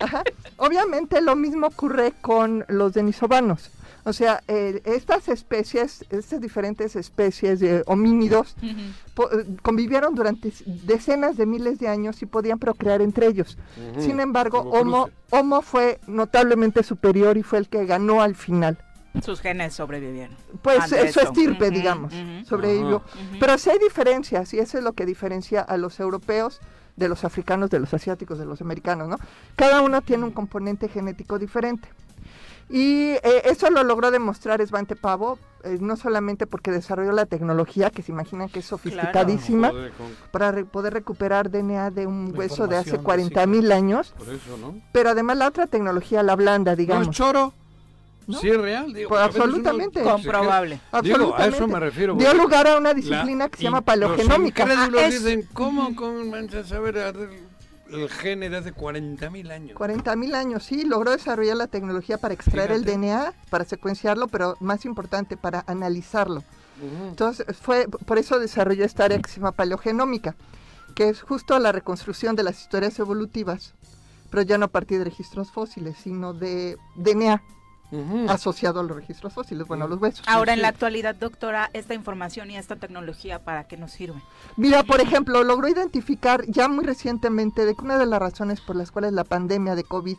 Ajá. Obviamente lo mismo ocurre con los denisovanos. O sea, eh, estas especies, estas diferentes especies de homínidos, po- eh, convivieron durante decenas de miles de años y podían procrear entre ellos. Sin embargo, Homo. Homo fue notablemente superior y fue el que ganó al final. Sus genes sobrevivieron. Pues eh, su eso. estirpe, Ujú, digamos, sobrevivió. Ujú. Pero sí hay diferencias y eso es lo que diferencia a los europeos de los africanos, de los asiáticos, de los americanos, ¿no? Cada uno tiene un componente genético diferente. Y eh, eso lo logró demostrar Svante Pavo, eh, no solamente porque desarrolló la tecnología, que se imaginan que es sofisticadísima, con- para re- poder recuperar DNA de un La hueso de hace información 40 mil años, Por eso, ¿no? pero además la otra tecnología, la blanda, digamos. ¿No es choro? ¿No? Sí es real, digo. Pues a uno- absolutamente. Comprobable. Digo, a eso me refiero. Dio lugar a una la- disciplina que se llama paleogenómica. Los incrédulos Ah, es- dicen, ¿cómo comienzas a saber el gene de hace 40.000 años? 40 mil años, sí, logró desarrollar la tecnología para extraer el. DNA, para secuenciarlo, pero más importante, para analizarlo. Entonces, fue por eso desarrolló esta área que se llama paleogenómica, que es justo la reconstrucción de las historias evolutivas, pero ya no a partir de registros fósiles, sino de DNA asociado a los registros fósiles, bueno, a los huesos. Ahora, en la actualidad, doctora, esta información y esta tecnología, ¿para qué nos sirve? Mira, por ejemplo, logró identificar ya muy recientemente de que una de las razones por las cuales la pandemia de COVID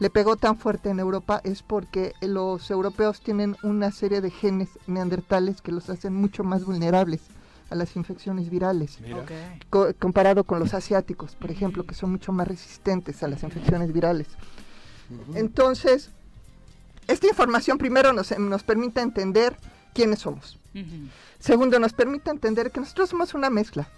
le pegó tan fuerte en Europa es porque los europeos tienen una serie de genes neandertales que los hacen mucho más vulnerables a las infecciones virales, Mira. co- comparado con los asiáticos, por ejemplo, que son mucho más resistentes a las infecciones virales. Entonces, esta información primero nos, nos permite entender quiénes somos. Segundo, nos permite entender que nosotros somos una mezcla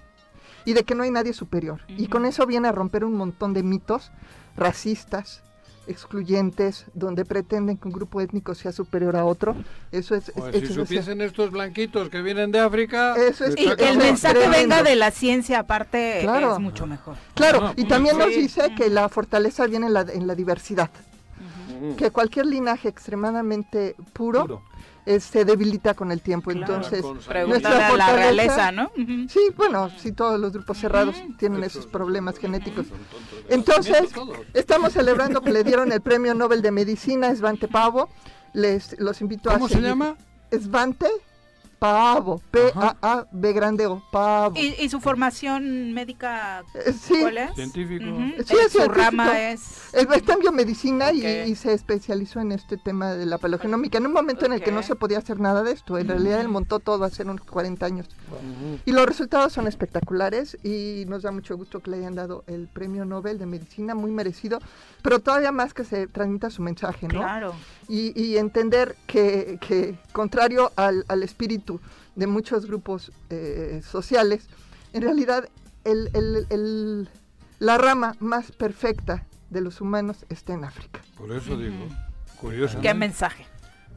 y de que no hay nadie superior. Y con eso viene a romper un montón de mitos racistas, excluyentes, donde pretenden que un grupo étnico sea superior a otro. Eso es... Pues eso si es- supiesen estos blanquitos que vienen de África... Eso es- Y que el mensaje Tremendo. venga de la ciencia, aparte, Claro. es mucho mejor. Claro, y pues también nos sí. dice que la fortaleza viene en la, en la diversidad. Que cualquier linaje extremadamente puro, eh, se debilita con el tiempo. Entonces, nuestra a la realeza, ¿no? Sí, bueno, sí, todos los grupos cerrados tienen esos problemas genéticos. Entonces, estamos celebrando que le dieron el premio Nobel de Medicina, Svante Pavo. Les los invito a ¿Cómo se llama? Svante Pavo, P-A-A-B grande O, Pavo. ¿Y, y su formación médica Eh, sí. cuál es? Científico. Sí, Eh, es su científico. rama es... Él está en biomedicina y- se especializó en este tema de la paleogenómica, en un momento en el que no se podía hacer nada de esto. En realidad él montó todo hace unos 40 años. Y los resultados son espectaculares y nos da mucho gusto que le hayan dado el premio Nobel de Medicina, muy merecido, pero todavía más que se transmita su mensaje, ¿no? Claro. Y, y entender que, que contrario al, al espíritu de muchos grupos eh, sociales, en realidad el- el- el- la rama más perfecta de los humanos está en África. Por eso digo. Curioso. ¿Qué mensaje?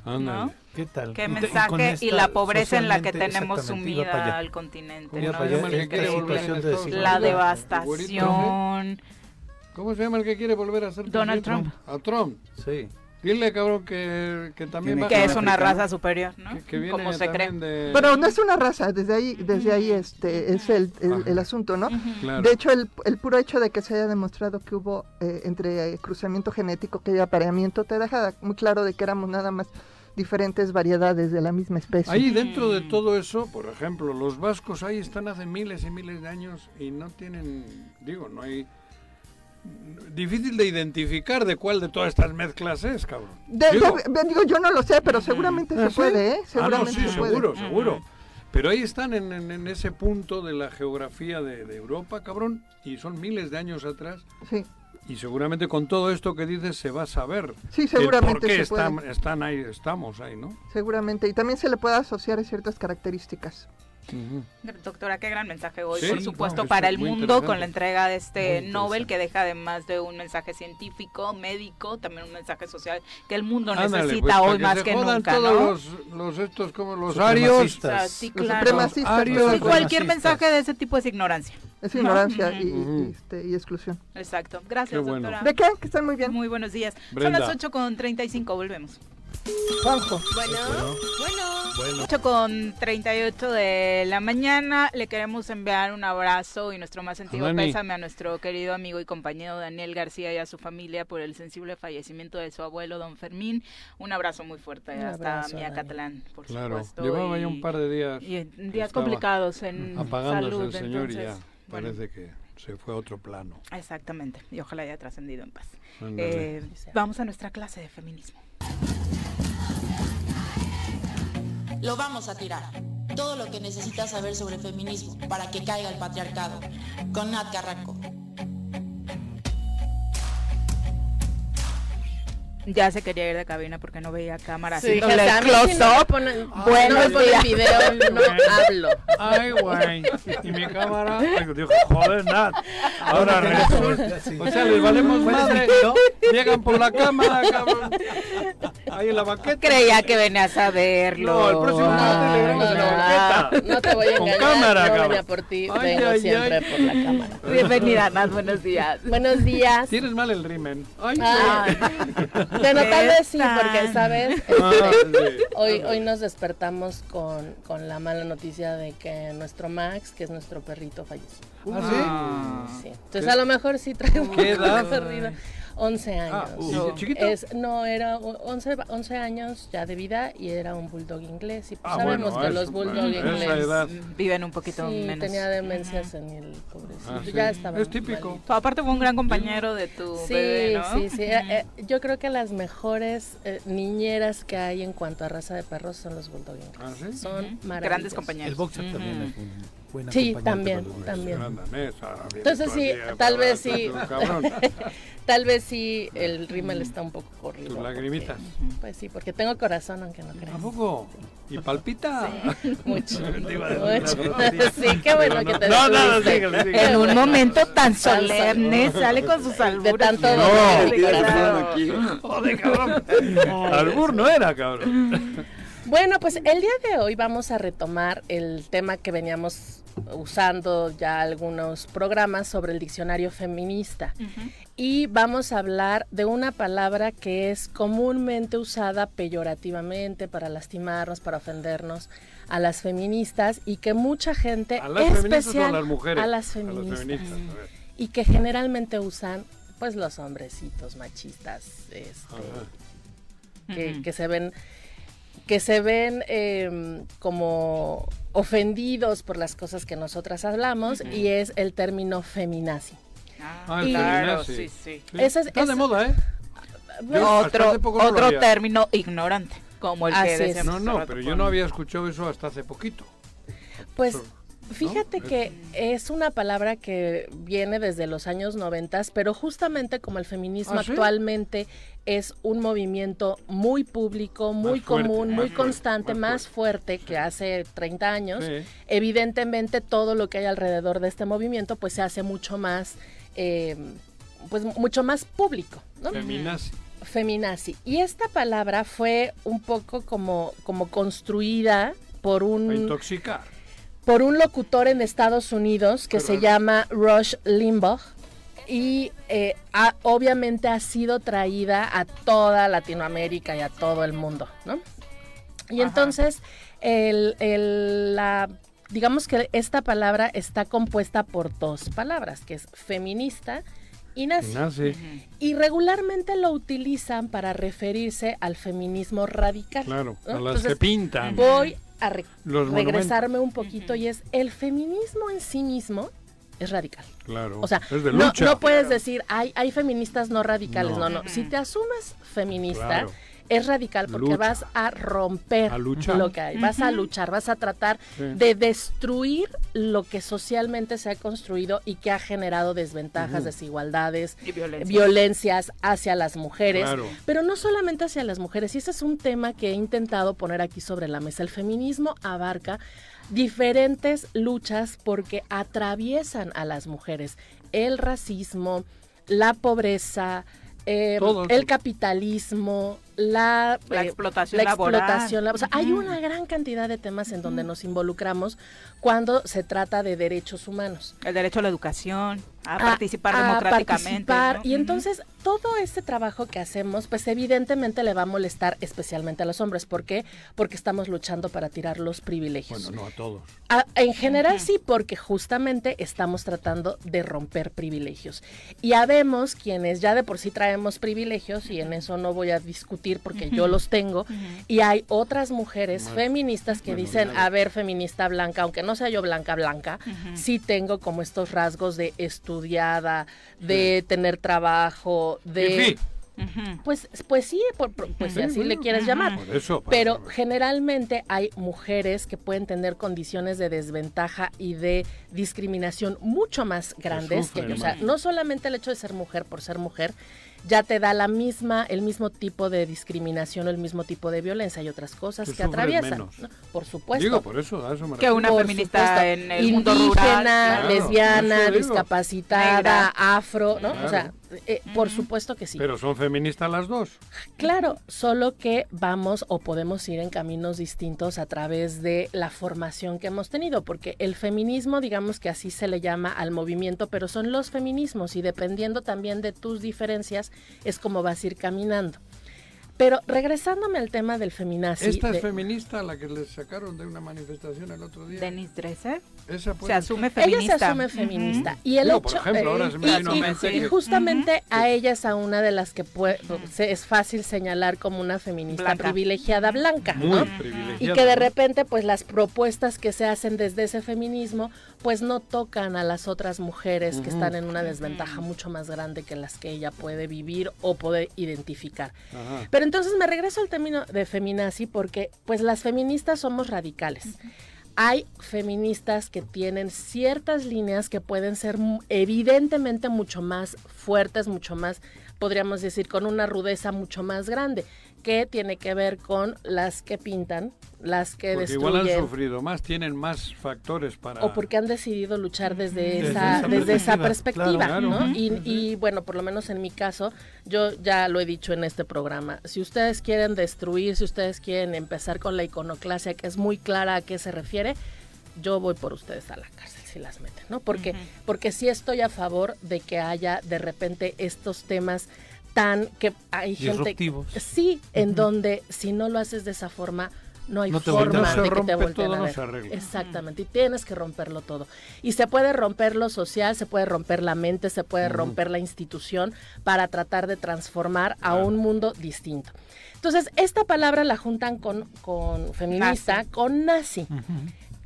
¿no? ¿Qué tal? ¿Qué mensaje y, la pobreza en la que tenemos sumida al continente? ¿no? para allá, ¿Cómo se llama el que. La devastación. ¿Cómo se llama el que quiere volver a ser Donald presidente? A Trump. Sí. Dile, cabrón, que, que también Que es una raza superior, ¿no? Que, que viene Como se cree. de... Pero no es una raza, desde ahí, desde ahí este es el, el- asunto, ¿no? Claro. De hecho, el, el puro hecho de que se haya demostrado que hubo eh, entre eh, cruzamiento genético, que haya apareamiento, te deja muy claro de que éramos nada más diferentes variedades de la misma especie. Ahí dentro de todo eso, por ejemplo, los vascos ahí están hace miles y miles de años y no tienen, digo, no hay... Difícil de identificar de cuál de todas estas mezclas es, cabrón. De- Digo, de- digo, yo no lo sé, pero seguramente ¿Ah, se sí? puede, ¿eh? Ah, no, Seguramente sí, se puede. seguro, seguro. Pero ahí están en, en- en ese punto de la geografía de, de Europa, cabrón, y son miles de años atrás. Sí. Y seguramente con todo esto que dices se va a saber. Sí, el seguramente por qué se están ahí, estamos ahí, ¿no? Seguramente. Y también se le puede asociar a ciertas características. Doctora, qué gran mensaje hoy, Sí, por supuesto, no, para el mundo con la entrega de este Nobel que deja además de un mensaje científico, médico, también un mensaje social que el mundo Ándale, necesita pues, hoy que más se que jodan nunca, todos ¿no? los, los estos como los arios. Supremacistas. Sí, Los claro. supremacistas, Arios, Sí, cualquier mensaje de ese tipo es ignorancia. Es ¿no? ignorancia y, y, este, y exclusión. Exacto. Gracias, Qué bueno. doctora. ¿De qué? Que están muy bien. Muy buenos días. Brenda. Son las 8 con 35, volvemos. Juanjo. Bueno, bueno. 8 con 38 de la mañana. Le queremos enviar un abrazo y nuestro más sentido Dani. pésame a nuestro querido amigo y compañero Daniel García y a su familia por el sensible fallecimiento de su abuelo, don Fermín. Un abrazo muy fuerte Un hasta abrazo, Miacatlán, por Claro, supuesto. llevaba y- ya un par de días. y días complicados en Apagándose salud, el señor y ya entonces, bueno. parece que se fue a otro plano. Exactamente, y ojalá haya trascendido en paz. Eh, vamos a nuestra clase de feminismo. Lo vamos a tirar. Todo lo que necesitas saber sobre feminismo para que caiga el patriarcado. Con Nat Carranco. Ya se quería ir de cabina porque no veía cámara. Sí, haciéndole dije, a mí si close no me up. ponen- Buenos no me video, no hablo. Ay, güey. Y mi cámara. Digo, joder, Nat. Ahora resulta. O sea, les valemos madre. Llegan por la cámara, cabrón. Ahí en la banqueta. Creía que venías a verlo. No, el próximo martes le veremos en la banqueta. No te voy a Con engañar, cámara, no cabrón. venía por ti, Ay, vengo ay, siempre ay. por la cámara. Bienvenida, Nat, buenos días. Buenos días. Tienes mal el rimen. Ay, Ay. Bueno, tal vez sí, porque, ¿sabes? Ah, Este, hoy, hoy nos despertamos con, con la mala noticia de que nuestro Max, que es nuestro perrito, falleció. ¿Ah, sí? Sí. Entonces, ¿Qué- a lo mejor sí traigo ¿Qué una edad? perdida. 11 años. Ah, uh, ¿chiquito? Es, no, era u- 11, 11 años ya de vida y era un bulldog inglés. Y pues Ah, sabemos bueno, que eso, los bulldog ingleses. Viven un poquito sí, menos. tenía demencia senil, pobrecito. Ah, sí. Ya estaba Es típico. malito. Aparte fue un gran compañero de tu Sí, bebé, ¿no? sí, sí. Eh, eh, yo creo que las mejores eh, niñeras que hay en cuanto a raza de perros son los bulldog ingleses. Son Ujú. maravillosos. Grandes compañeros. El boxer también es un buen Sí, también, también. Viene Entonces sí, tal vez sí, tal vez sí el rímel está un poco corrido. Tus lagrimitas. porque- Pues sí, porque tengo corazón, aunque no creas. ¿A poco? ¿Y palpita? Mucho. Una Mucho. grosería. Sí, qué bueno que no- te No, síguele. En un momento tan solemne sol- sale con sus De alburas. tanto dolor. desgraciado. Joder, cabrón. Albur no era, cabrón. Bueno, pues el día de hoy vamos a retomar el tema que veníamos usando ya algunos programas sobre el diccionario feminista y vamos a hablar de una palabra que es comúnmente usada peyorativamente para lastimarnos, para ofendernos a las feministas y que mucha gente, ¿A las feministas o a especial las mujeres? a las A las feministas, feministas, a ver. y que generalmente usan pues los hombrecitos machistas este, que, que se ven que se ven em, como ofendidos por las cosas que nosotras hablamos y es el término feminazi. Ah, el Y- Claro, sí, sí. Ese es- Está de es- moda, ¿eh? Yo Otro, no otro término ignorante, como el que Así es. decíamos No, no, pero yo no había escuchado eso hasta hace poquito. Pues ¿no? fíjate que es una palabra que viene desde los años noventas, pero justamente como el feminismo ¿Ah, sí? actualmente es un movimiento muy público, muy fuerte, común, muy fuerte, constante, más más fuerte que hace 30 años, Sí. evidentemente todo lo que hay alrededor de este movimiento pues se hace mucho más, eh, pues mucho más público, ¿no? Feminazi. Feminazi. Y esta palabra fue un poco como, como construida por un intoxicar. Por un locutor en Estados Unidos que se llama Rush Limbaugh y eh, ha- obviamente ha sido traída a toda Latinoamérica y a todo el mundo, ¿no? Y Ajá. entonces, el, el- la, digamos que esta palabra está compuesta por dos palabras, que es feminista y nazi. Nazi. Y regularmente lo utilizan para referirse al feminismo radical. Claro, ¿no? a las Entonces, que pintan. Voy a re- Los regresarme un poquito y es el feminismo en sí mismo es radical. Claro. O sea, es de no, lucha. no puedes decir hay, hay feministas no radicales, No. no, no. Si te asumes feminista, Claro. Es radical porque Lucha. vas a romper A lo que hay, vas a luchar, vas a tratar Sí. de destruir lo que socialmente se ha construido y que ha generado desventajas, desigualdades, Y violencias. violencias hacia las mujeres, Claro. pero no solamente hacia las mujeres, y ese es un tema que he intentado poner aquí sobre la mesa. El feminismo abarca diferentes luchas porque atraviesan a las mujeres. El racismo, la pobreza, eh, el capitalismo, la, La eh, explotación la laboral. explotación lab- o sea, hay una gran cantidad de temas en donde nos involucramos cuando se trata de derechos humanos. El derecho a la educación, a, A- participar a democráticamente. participar. ¿no? Y entonces todo este trabajo que hacemos, pues evidentemente le va a molestar especialmente a los hombres. ¿Por qué? Porque estamos luchando para tirar los privilegios. Bueno, no a todos. A- en general sí, porque justamente estamos tratando de romper privilegios. Y habemos quienes ya de por sí traemos privilegios, y en eso no voy a discutir porque yo los tengo, y hay otras mujeres Más feministas que dicen, a ver, feminista blanca, aunque no sea yo blanca, blanca, sí tengo como estos rasgos de estudiada, de tener trabajo, de... Pues, pues sí, por- por- pues si Sí, así le quieres llamar. Por eso, Pero generalmente hay mujeres que pueden tener condiciones de desventaja y de discriminación mucho más grandes que sufren o sea, no solamente el hecho de ser mujer por ser mujer ya te da la misma, el mismo tipo de discriminación o el mismo tipo de violencia y otras cosas Que atraviesan. menos. ¿no? Por supuesto. Digo, por eso, a eso me Que una Por feminista supuesto. en el mundo rural, Indígena, claro, lesbiana, discapacitada, Negra. afro, ¿no? O sea, Claro. eh, por supuesto que sí. Pero son feministas las dos. Claro, solo que vamos o podemos ir en caminos distintos a través de la formación que hemos tenido, porque el feminismo, digamos que así se le llama al movimiento, pero son los feminismos y dependiendo también de tus diferencias es como vas a ir caminando. Pero regresándome al tema del feminazi, Esta de- es feminista, la que les sacaron de una manifestación el otro día. Denise Dresser. Esa Se asume ser. feminista. Ella se asume feminista. Y el Digo, por hecho, ejemplo, ahora se me y- y- mente y que- justamente a ella es a una de las que puede, se- es fácil señalar como una feminista Blanca. privilegiada blanca, Muy ¿no? privilegiada. Y que de repente, pues las propuestas que se hacen desde ese feminismo, pues no tocan a las otras mujeres que están en una desventaja mucho más grande que las que ella puede vivir o puede identificar. Ajá. Pero entonces me regreso al término de feminazi porque pues las feministas somos radicales. Hay feministas que tienen ciertas líneas que pueden ser evidentemente mucho más fuertes, mucho más, podríamos decir, con una rudeza mucho más grande, que tiene que ver con las que pintan, las que Porque igual han destruyen, sufrido más, tienen más factores para... o porque han decidido luchar desde, Desde esa, esa desde esa perspectiva, perspectiva, claro. ¿no? Y, y, bueno, por lo menos en mi caso, yo ya lo he dicho en este programa, si ustedes quieren destruir, si ustedes quieren empezar con la iconoclasia, que es muy clara a qué se refiere, yo voy por ustedes a la cárcel si las meten, ¿no? Porque, porque sí estoy a favor de que haya de repente estos temas tan que hay gente sí en donde si no lo haces de esa forma no hay No te forma de que te volteen todo, a no ver. se arregla. Exactamente, y tienes que romperlo todo. Y se puede romper lo social, se puede romper la mente, se puede romper la institución para tratar de transformar a un mundo distinto. Entonces, esta palabra la juntan con, con feminista, Nazi. con nazi.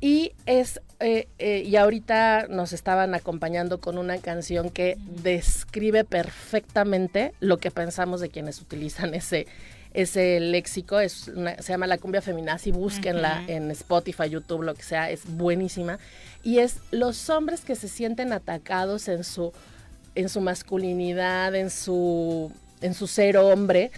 Y es, eh, eh, y ahorita nos estaban acompañando con una canción que describe perfectamente lo que pensamos de quienes utilizan ese, ese léxico. Es una- se llama La Cumbia Feminazi, búsquenla en Spotify, YouTube, lo que sea, es buenísima. Y es los hombres que se sienten atacados en su, en su masculinidad, en su en su ser hombre,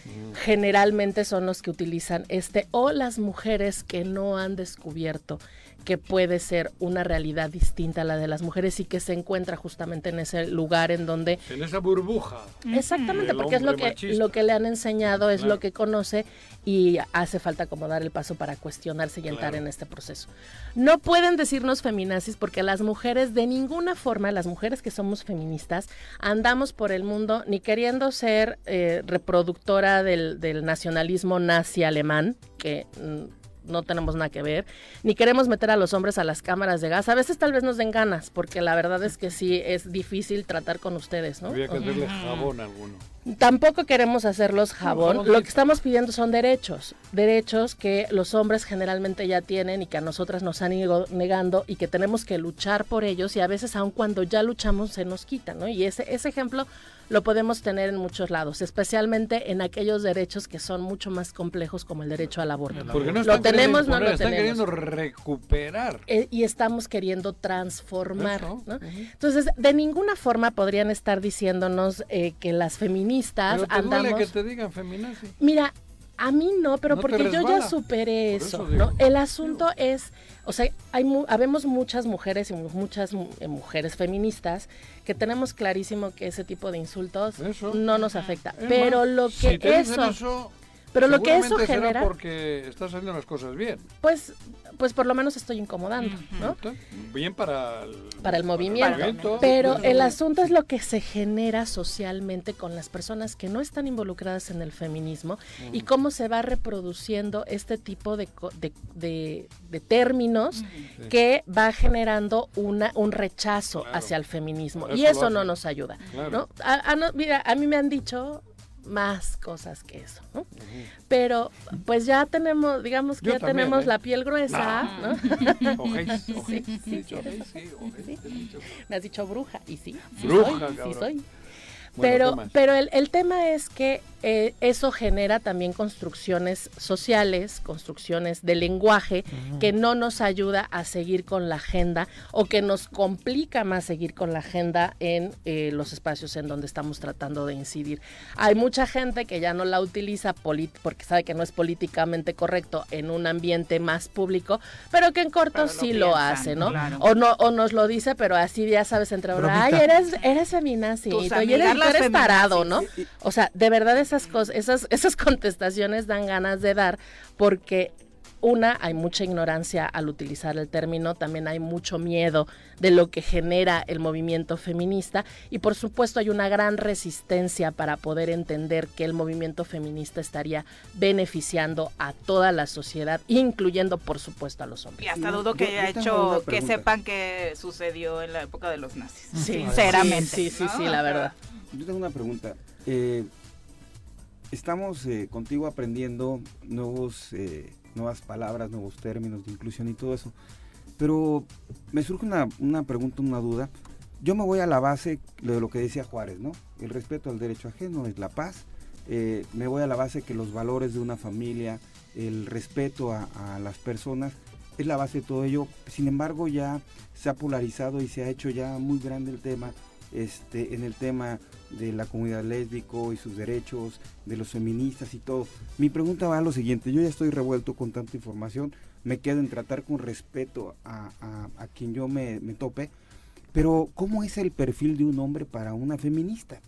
generalmente son los que utilizan este, o las mujeres que no han descubierto que puede ser una realidad distinta a la de las mujeres y que se encuentra justamente en ese lugar en donde En esa burbuja. Exactamente, porque es lo que, machista. lo que le han enseñado, es Claro. lo que conoce y hace falta como dar el paso para cuestionarse y entrar Claro. en este proceso. No pueden decirnos feminazis porque las mujeres de ninguna forma, las mujeres que somos feministas, andamos por el mundo ni queriendo ser eh, reproductora del, del nacionalismo nazi alemán, que... no tenemos nada que ver, ni queremos meter a los hombres a las cámaras de gas. A veces tal vez nos den ganas, porque la verdad es que sí es difícil tratar con ustedes, ¿no? Había que jabón a alguno. Tampoco queremos hacerlos jabón. Lo que estamos pidiendo son derechos. Derechos que los hombres generalmente ya tienen y que a nosotras nos han ido negando y que tenemos que luchar por ellos y a veces aun cuando ya luchamos se nos quitan, ¿no? Y ese, ese ejemplo lo podemos tener en muchos lados, especialmente en aquellos derechos que son mucho más complejos como el derecho al aborto. Porque no lo tenemos, no lo están tenemos. queriendo recuperar. Eh, y estamos queriendo transformar. Entonces, de ninguna forma podrían estar diciéndonos eh, que las feministas Pero te duele andamos... que te digan feminazi. Mira, a mí no, pero No porque yo ya superé eso. ¿no? El asunto es, o sea, hay mu- habemos muchas mujeres y mu- muchas mu- eh, mujeres feministas que tenemos clarísimo que ese tipo de insultos no nos afecta, Es pero más, lo que si eso, eso, pero lo que eso será genera, porque están saliendo las cosas bien. pues, pues por lo menos estoy incomodando, ¿no? Bien para el, para el movimiento. movimiento. Pero el asunto es lo que se genera socialmente con las personas que no están involucradas en el feminismo y cómo se va reproduciendo este tipo de, co- de, de- de términos Sí. que va generando una, un rechazo hacia el feminismo. Y eso no nos ayuda. Claro. ¿no? A, a no- mira, a mí me han dicho más cosas que eso, ¿no? Pero pues ya tenemos, digamos que Yo ya también, tenemos ¿eh? la piel gruesa, No. ¿no? Ojéis, ojéis, sí, sí, ojéis, sí, ojéis. Me has dicho bruja, y sí, Bruja, soy, sí soy. Pero pero el, el tema es que eh, eso genera también construcciones sociales, construcciones de lenguaje que no nos ayuda a seguir con la agenda o que nos complica más seguir con la agenda en eh, los espacios en donde estamos tratando de incidir. Hay mucha gente que ya no la utiliza porque sabe que no es políticamente correcto en un ambiente más público, pero que en corto sí lo piensan, hace, ¿no? claro. O no o nos lo dice, pero así ya sabes entre ay, eres eres feminazi, y eres, tú eres tarado, ¿no? O sea, de verdad esas cosas, esas, esas contestaciones dan ganas de dar porque una, hay mucha ignorancia al utilizar el término, también hay mucho miedo de lo que genera el movimiento feminista y por supuesto hay una gran resistencia para poder entender que el movimiento feminista estaría beneficiando a toda la sociedad, incluyendo por supuesto a los Y hombres. hasta dudo que haya hecho que sepan que sucedió en la época de los nazis. Sí, sinceramente. sí, sí, ¿no? sí, la verdad. Yo tengo una pregunta. Eh, estamos eh, contigo aprendiendo nuevos, eh, nuevas palabras, nuevos términos de inclusión y todo eso. Pero me surge una, una pregunta, una duda. Yo me voy a la base de lo que decía Juárez, ¿no? El respeto al derecho ajeno es la paz. Me voy a la base que los valores de una familia, el respeto a las personas, es la base de todo ello. Sin embargo, ya se ha polarizado y se ha hecho ya muy grande el tema este, en el tema de la comunidad lésbico y sus derechos, de los feministas y todo. Mi pregunta va a lo siguiente, yo ya estoy revuelto con tanta información, me quedo en tratar con respeto a, a- a quien yo me, me tope, pero ¿cómo es el perfil de un hombre para una feminista?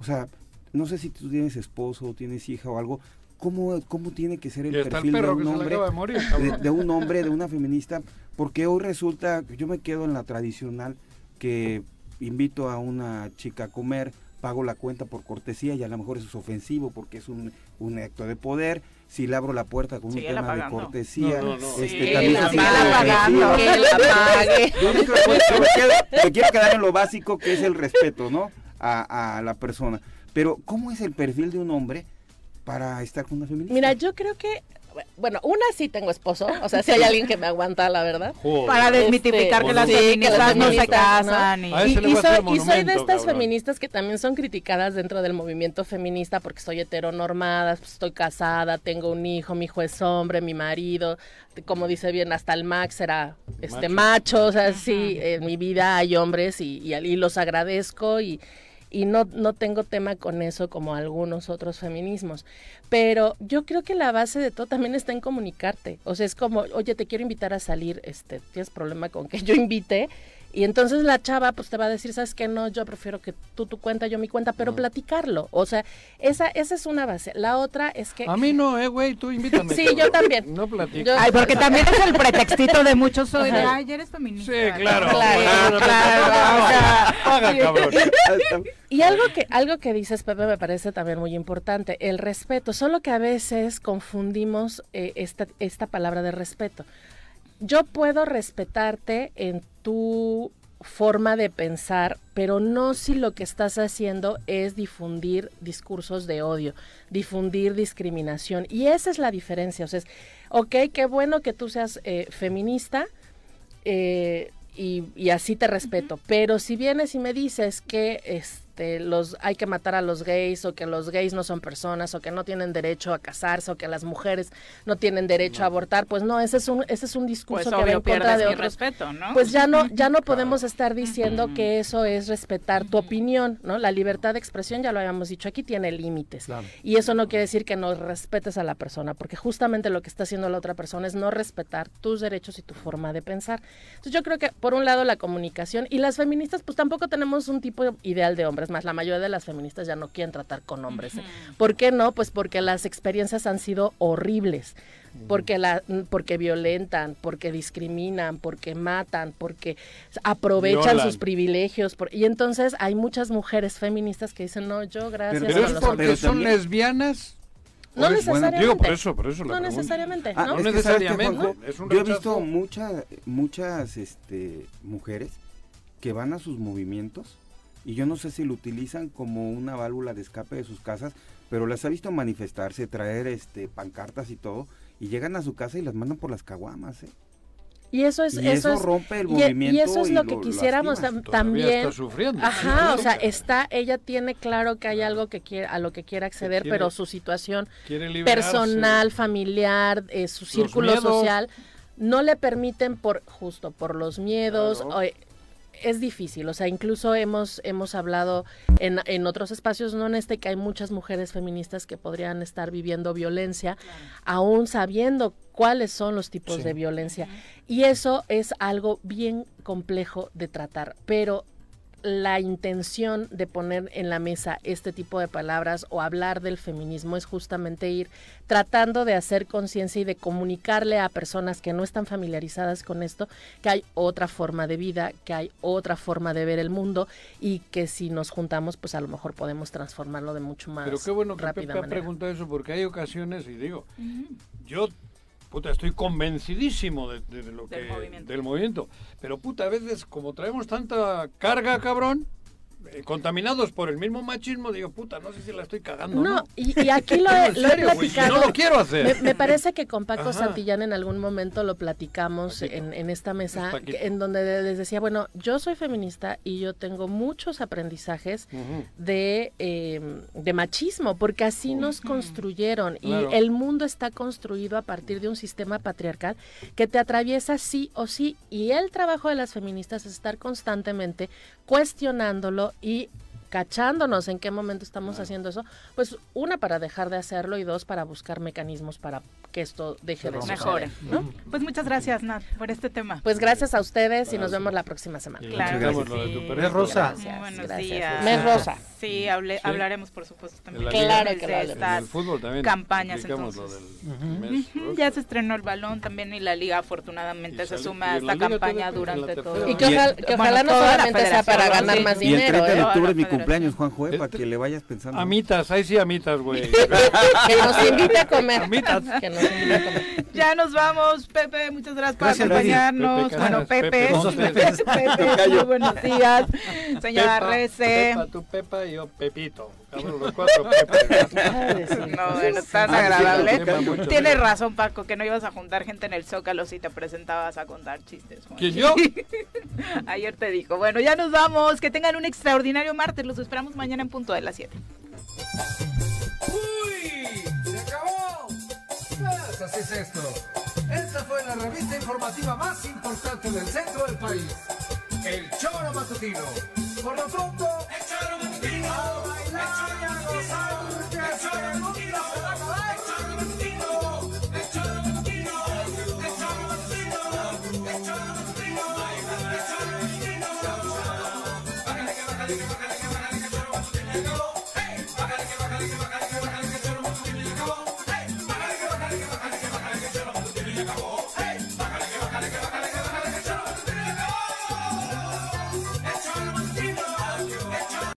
O sea, no sé si tú tienes esposo, tienes hija o algo, ¿cómo, cómo tiene que ser el perfil de un hombre? de morir, de, de un hombre, de una feminista, porque hoy resulta, que yo me quedo en la tradicional que invito a una chica a comer, pago la cuenta por cortesía y a lo mejor eso es ofensivo porque es un, un acto de poder. Si le abro la puerta con un tema de cortesía, No, no, no. este, Sí, también la pagando. Que pague. Yo me quedo- yo me quedo- me quiero quedar en lo básico que es el respeto, ¿no? A, a la persona. Pero, ¿cómo es el perfil de un hombre para estar con una feminista? Mira, yo creo que, bueno, una sí tengo esposo, o sea, si hay alguien que me aguanta, la verdad. Joder. Para desmitificar que las sí, feministas las no se feministas, casan ¿no? y- soy, y soy de estas cabrón. feministas que también son criticadas dentro del movimiento feminista porque soy heteronormada, pues, estoy casada, tengo un hijo, mi hijo es hombre, mi marido, como dice bien, hasta el Max era este Macho. macho, o sea, sí, en mi vida hay hombres y, y, y los agradezco y y no, no tengo tema con eso como algunos otros feminismos. Pero yo creo que la base de todo también está en comunicarte. O sea, es como, oye, te quiero invitar a salir, este, tienes problema con que yo invite. Y entonces la chava pues te va a decir, ¿sabes qué? No, yo prefiero que tú tu cuenta, yo mi cuenta, pero platicarlo. O sea, esa, esa es una base. La otra es que... A mí no, eh, güey, tú invítame. Sí, yo también. No platico. Yo- Ay, porque también es el pretextito de muchos de, Ajá. ay, eres feminista. Sí, claro. Claro, Claro, claro, Paga, cabrón. Y algo que, algo que dices, Pepe, me parece también muy importante, el respeto. Solo que a veces confundimos eh, esta, esta palabra de respeto. Yo puedo respetarte en tu forma de pensar, pero no si lo que estás haciendo es difundir discursos de odio, difundir discriminación. Y esa es la diferencia. O sea, es, ok, qué bueno que tú seas eh, feminista, eh, y, y así te respeto. Pero si vienes y me dices que es- este, los, hay que matar a los gays o que los gays no son personas o que no tienen derecho a casarse o que las mujeres no tienen derecho a abortar, pues no, ese es un, ese es un discurso Pues que va en contra de otros. respeto, ¿no? Pues ya no, ya no podemos estar diciendo que eso es respetar tu opinión, ¿no? La libertad de expresión, ya lo habíamos dicho aquí, tiene límites. Y eso no quiere decir que no respetes a la persona, porque justamente lo que está haciendo la otra persona es no respetar tus derechos y tu forma de pensar. Entonces yo creo que por un lado la comunicación y las feministas pues tampoco tenemos un tipo ideal de hombres, más la mayoría de las feministas ya no quieren tratar con hombres. ¿eh? ¿Por qué no? Pues porque las experiencias han sido horribles. Porque, la, porque violentan, porque discriminan, porque matan, porque aprovechan Violan. sus privilegios. por- y entonces hay muchas mujeres feministas que dicen, no, yo gracias Pero a es porque hombres". son lesbianas. No ¿O es- necesariamente. Digo, por eso, por eso la No necesariamente, Ah, ¿no? es No que, ¿sabes qué, necesariamente, Juanjo? es un Yo he visto mucha- muchas este, mujeres que van a sus movimientos y yo no sé si lo utilizan como una válvula de escape de sus casas, pero las he visto manifestarse, traer este pancartas y todo, y llegan a su casa y las mandan por las caguamas, ¿eh? Y eso es Y eso, eso es- rompe el y- y, movimiento eso es y lo que quisiéramos tam- también. está sufriendo. Ajá, o sea, está ella tiene claro que hay algo que quiere a lo que quiere acceder, quiere- pero su situación personal, familiar, eh, su círculo social no le permiten por justo por los miedos Claro. o, eh, es difícil, o sea, incluso hemos hemos hablado en, en otros espacios, no en este, que hay muchas mujeres feministas que podrían estar viviendo violencia, aún sabiendo cuáles son los tipos Sí. de violencia. Y eso es algo bien complejo de tratar, pero la intención de poner en la mesa este tipo de palabras o hablar del feminismo es justamente ir tratando de hacer conciencia y de comunicarle a personas que no están familiarizadas con esto que hay otra forma de vida, que hay otra forma de ver el mundo y que si nos juntamos pues a lo mejor podemos transformarlo de mucho más Pero qué bueno que rápida Pepe ha preguntado eso, porque hay ocasiones, y digo, yo puta, estoy convencidísimo de, de- de lo Del que, movimiento. del movimiento. Pero puta, a veces como traemos tanta carga, cabrón, eh, contaminados por el mismo machismo, digo, puta, no sé si la estoy cagando. No, No, y, y aquí lo he, lo he serio, güey, platicado. no lo quiero hacer. Me, me parece que con Paco Ajá. Santillán en algún momento lo platicamos en, en esta mesa, en donde les decía, bueno, yo soy feminista y yo tengo muchos aprendizajes Ujú. de, eh, de machismo, porque así nos construyeron Claro. y el mundo está construido a partir de un sistema patriarcal que te atraviesa sí o sí y el trabajo de las feministas es estar constantemente cuestionándolo y cachándonos en qué momento estamos haciendo eso, pues una para dejar de hacerlo y dos para buscar mecanismos para que esto deje de Mejore. suceder, ¿no? Pues muchas gracias, Nat, por este tema. Pues gracias a ustedes y nos vemos la próxima semana. Claro gracias. De tu sí. Mes rosa. Gracias, Buenos gracias. días. Mes rosa. Sí, hable- Sí. hablaremos por supuesto también la Claro de que lo hablemos. En estas el fútbol también. campañas entonces. lo del mes Ujú, rosa. Ya se estrenó el balón también y la liga afortunadamente Y se sale- suma a esta campaña la durante todo. Y que, ojalá, que Bueno, ojalá no toda la solamente sea para ganar más Y el 30 dinero, de ¿eh? octubre mi Federación. Cumpleaños, Juanjo, ¿eh? para que le vayas pensando. Amitas, ahí sí amitas, güey. que nos invite a comer. Amitas. Que nos invite a comer. Ya nos vamos, Pepe, muchas gracias por Gracias, Lady. acompañarnos. Pepe bueno, Pepe, Pepe, Pepe, Pepe. Pepe, muy buenos días. Señora Rece. Pepa, tú Pepa y yo Pepito. Cabrón, los cuatro Pepe. Ay, sí. No, bueno, tan Ah, agradable. Tienes razón, Paco, que no ibas a juntar gente en el Zócalo si te presentabas a contar chistes. Juan. ¿Quién yo? Ayer te dijo. Bueno, ya nos vamos. Que tengan un extraordinario martes. Los esperamos mañana en punto de las 7. ¡Uy! ¡Se acabó! Pues así es esto. Esta fue la revista informativa más importante del centro del país. El Choro Matutino. Por lo pronto, el Choro Matutino. A bailar y a gozar, porque el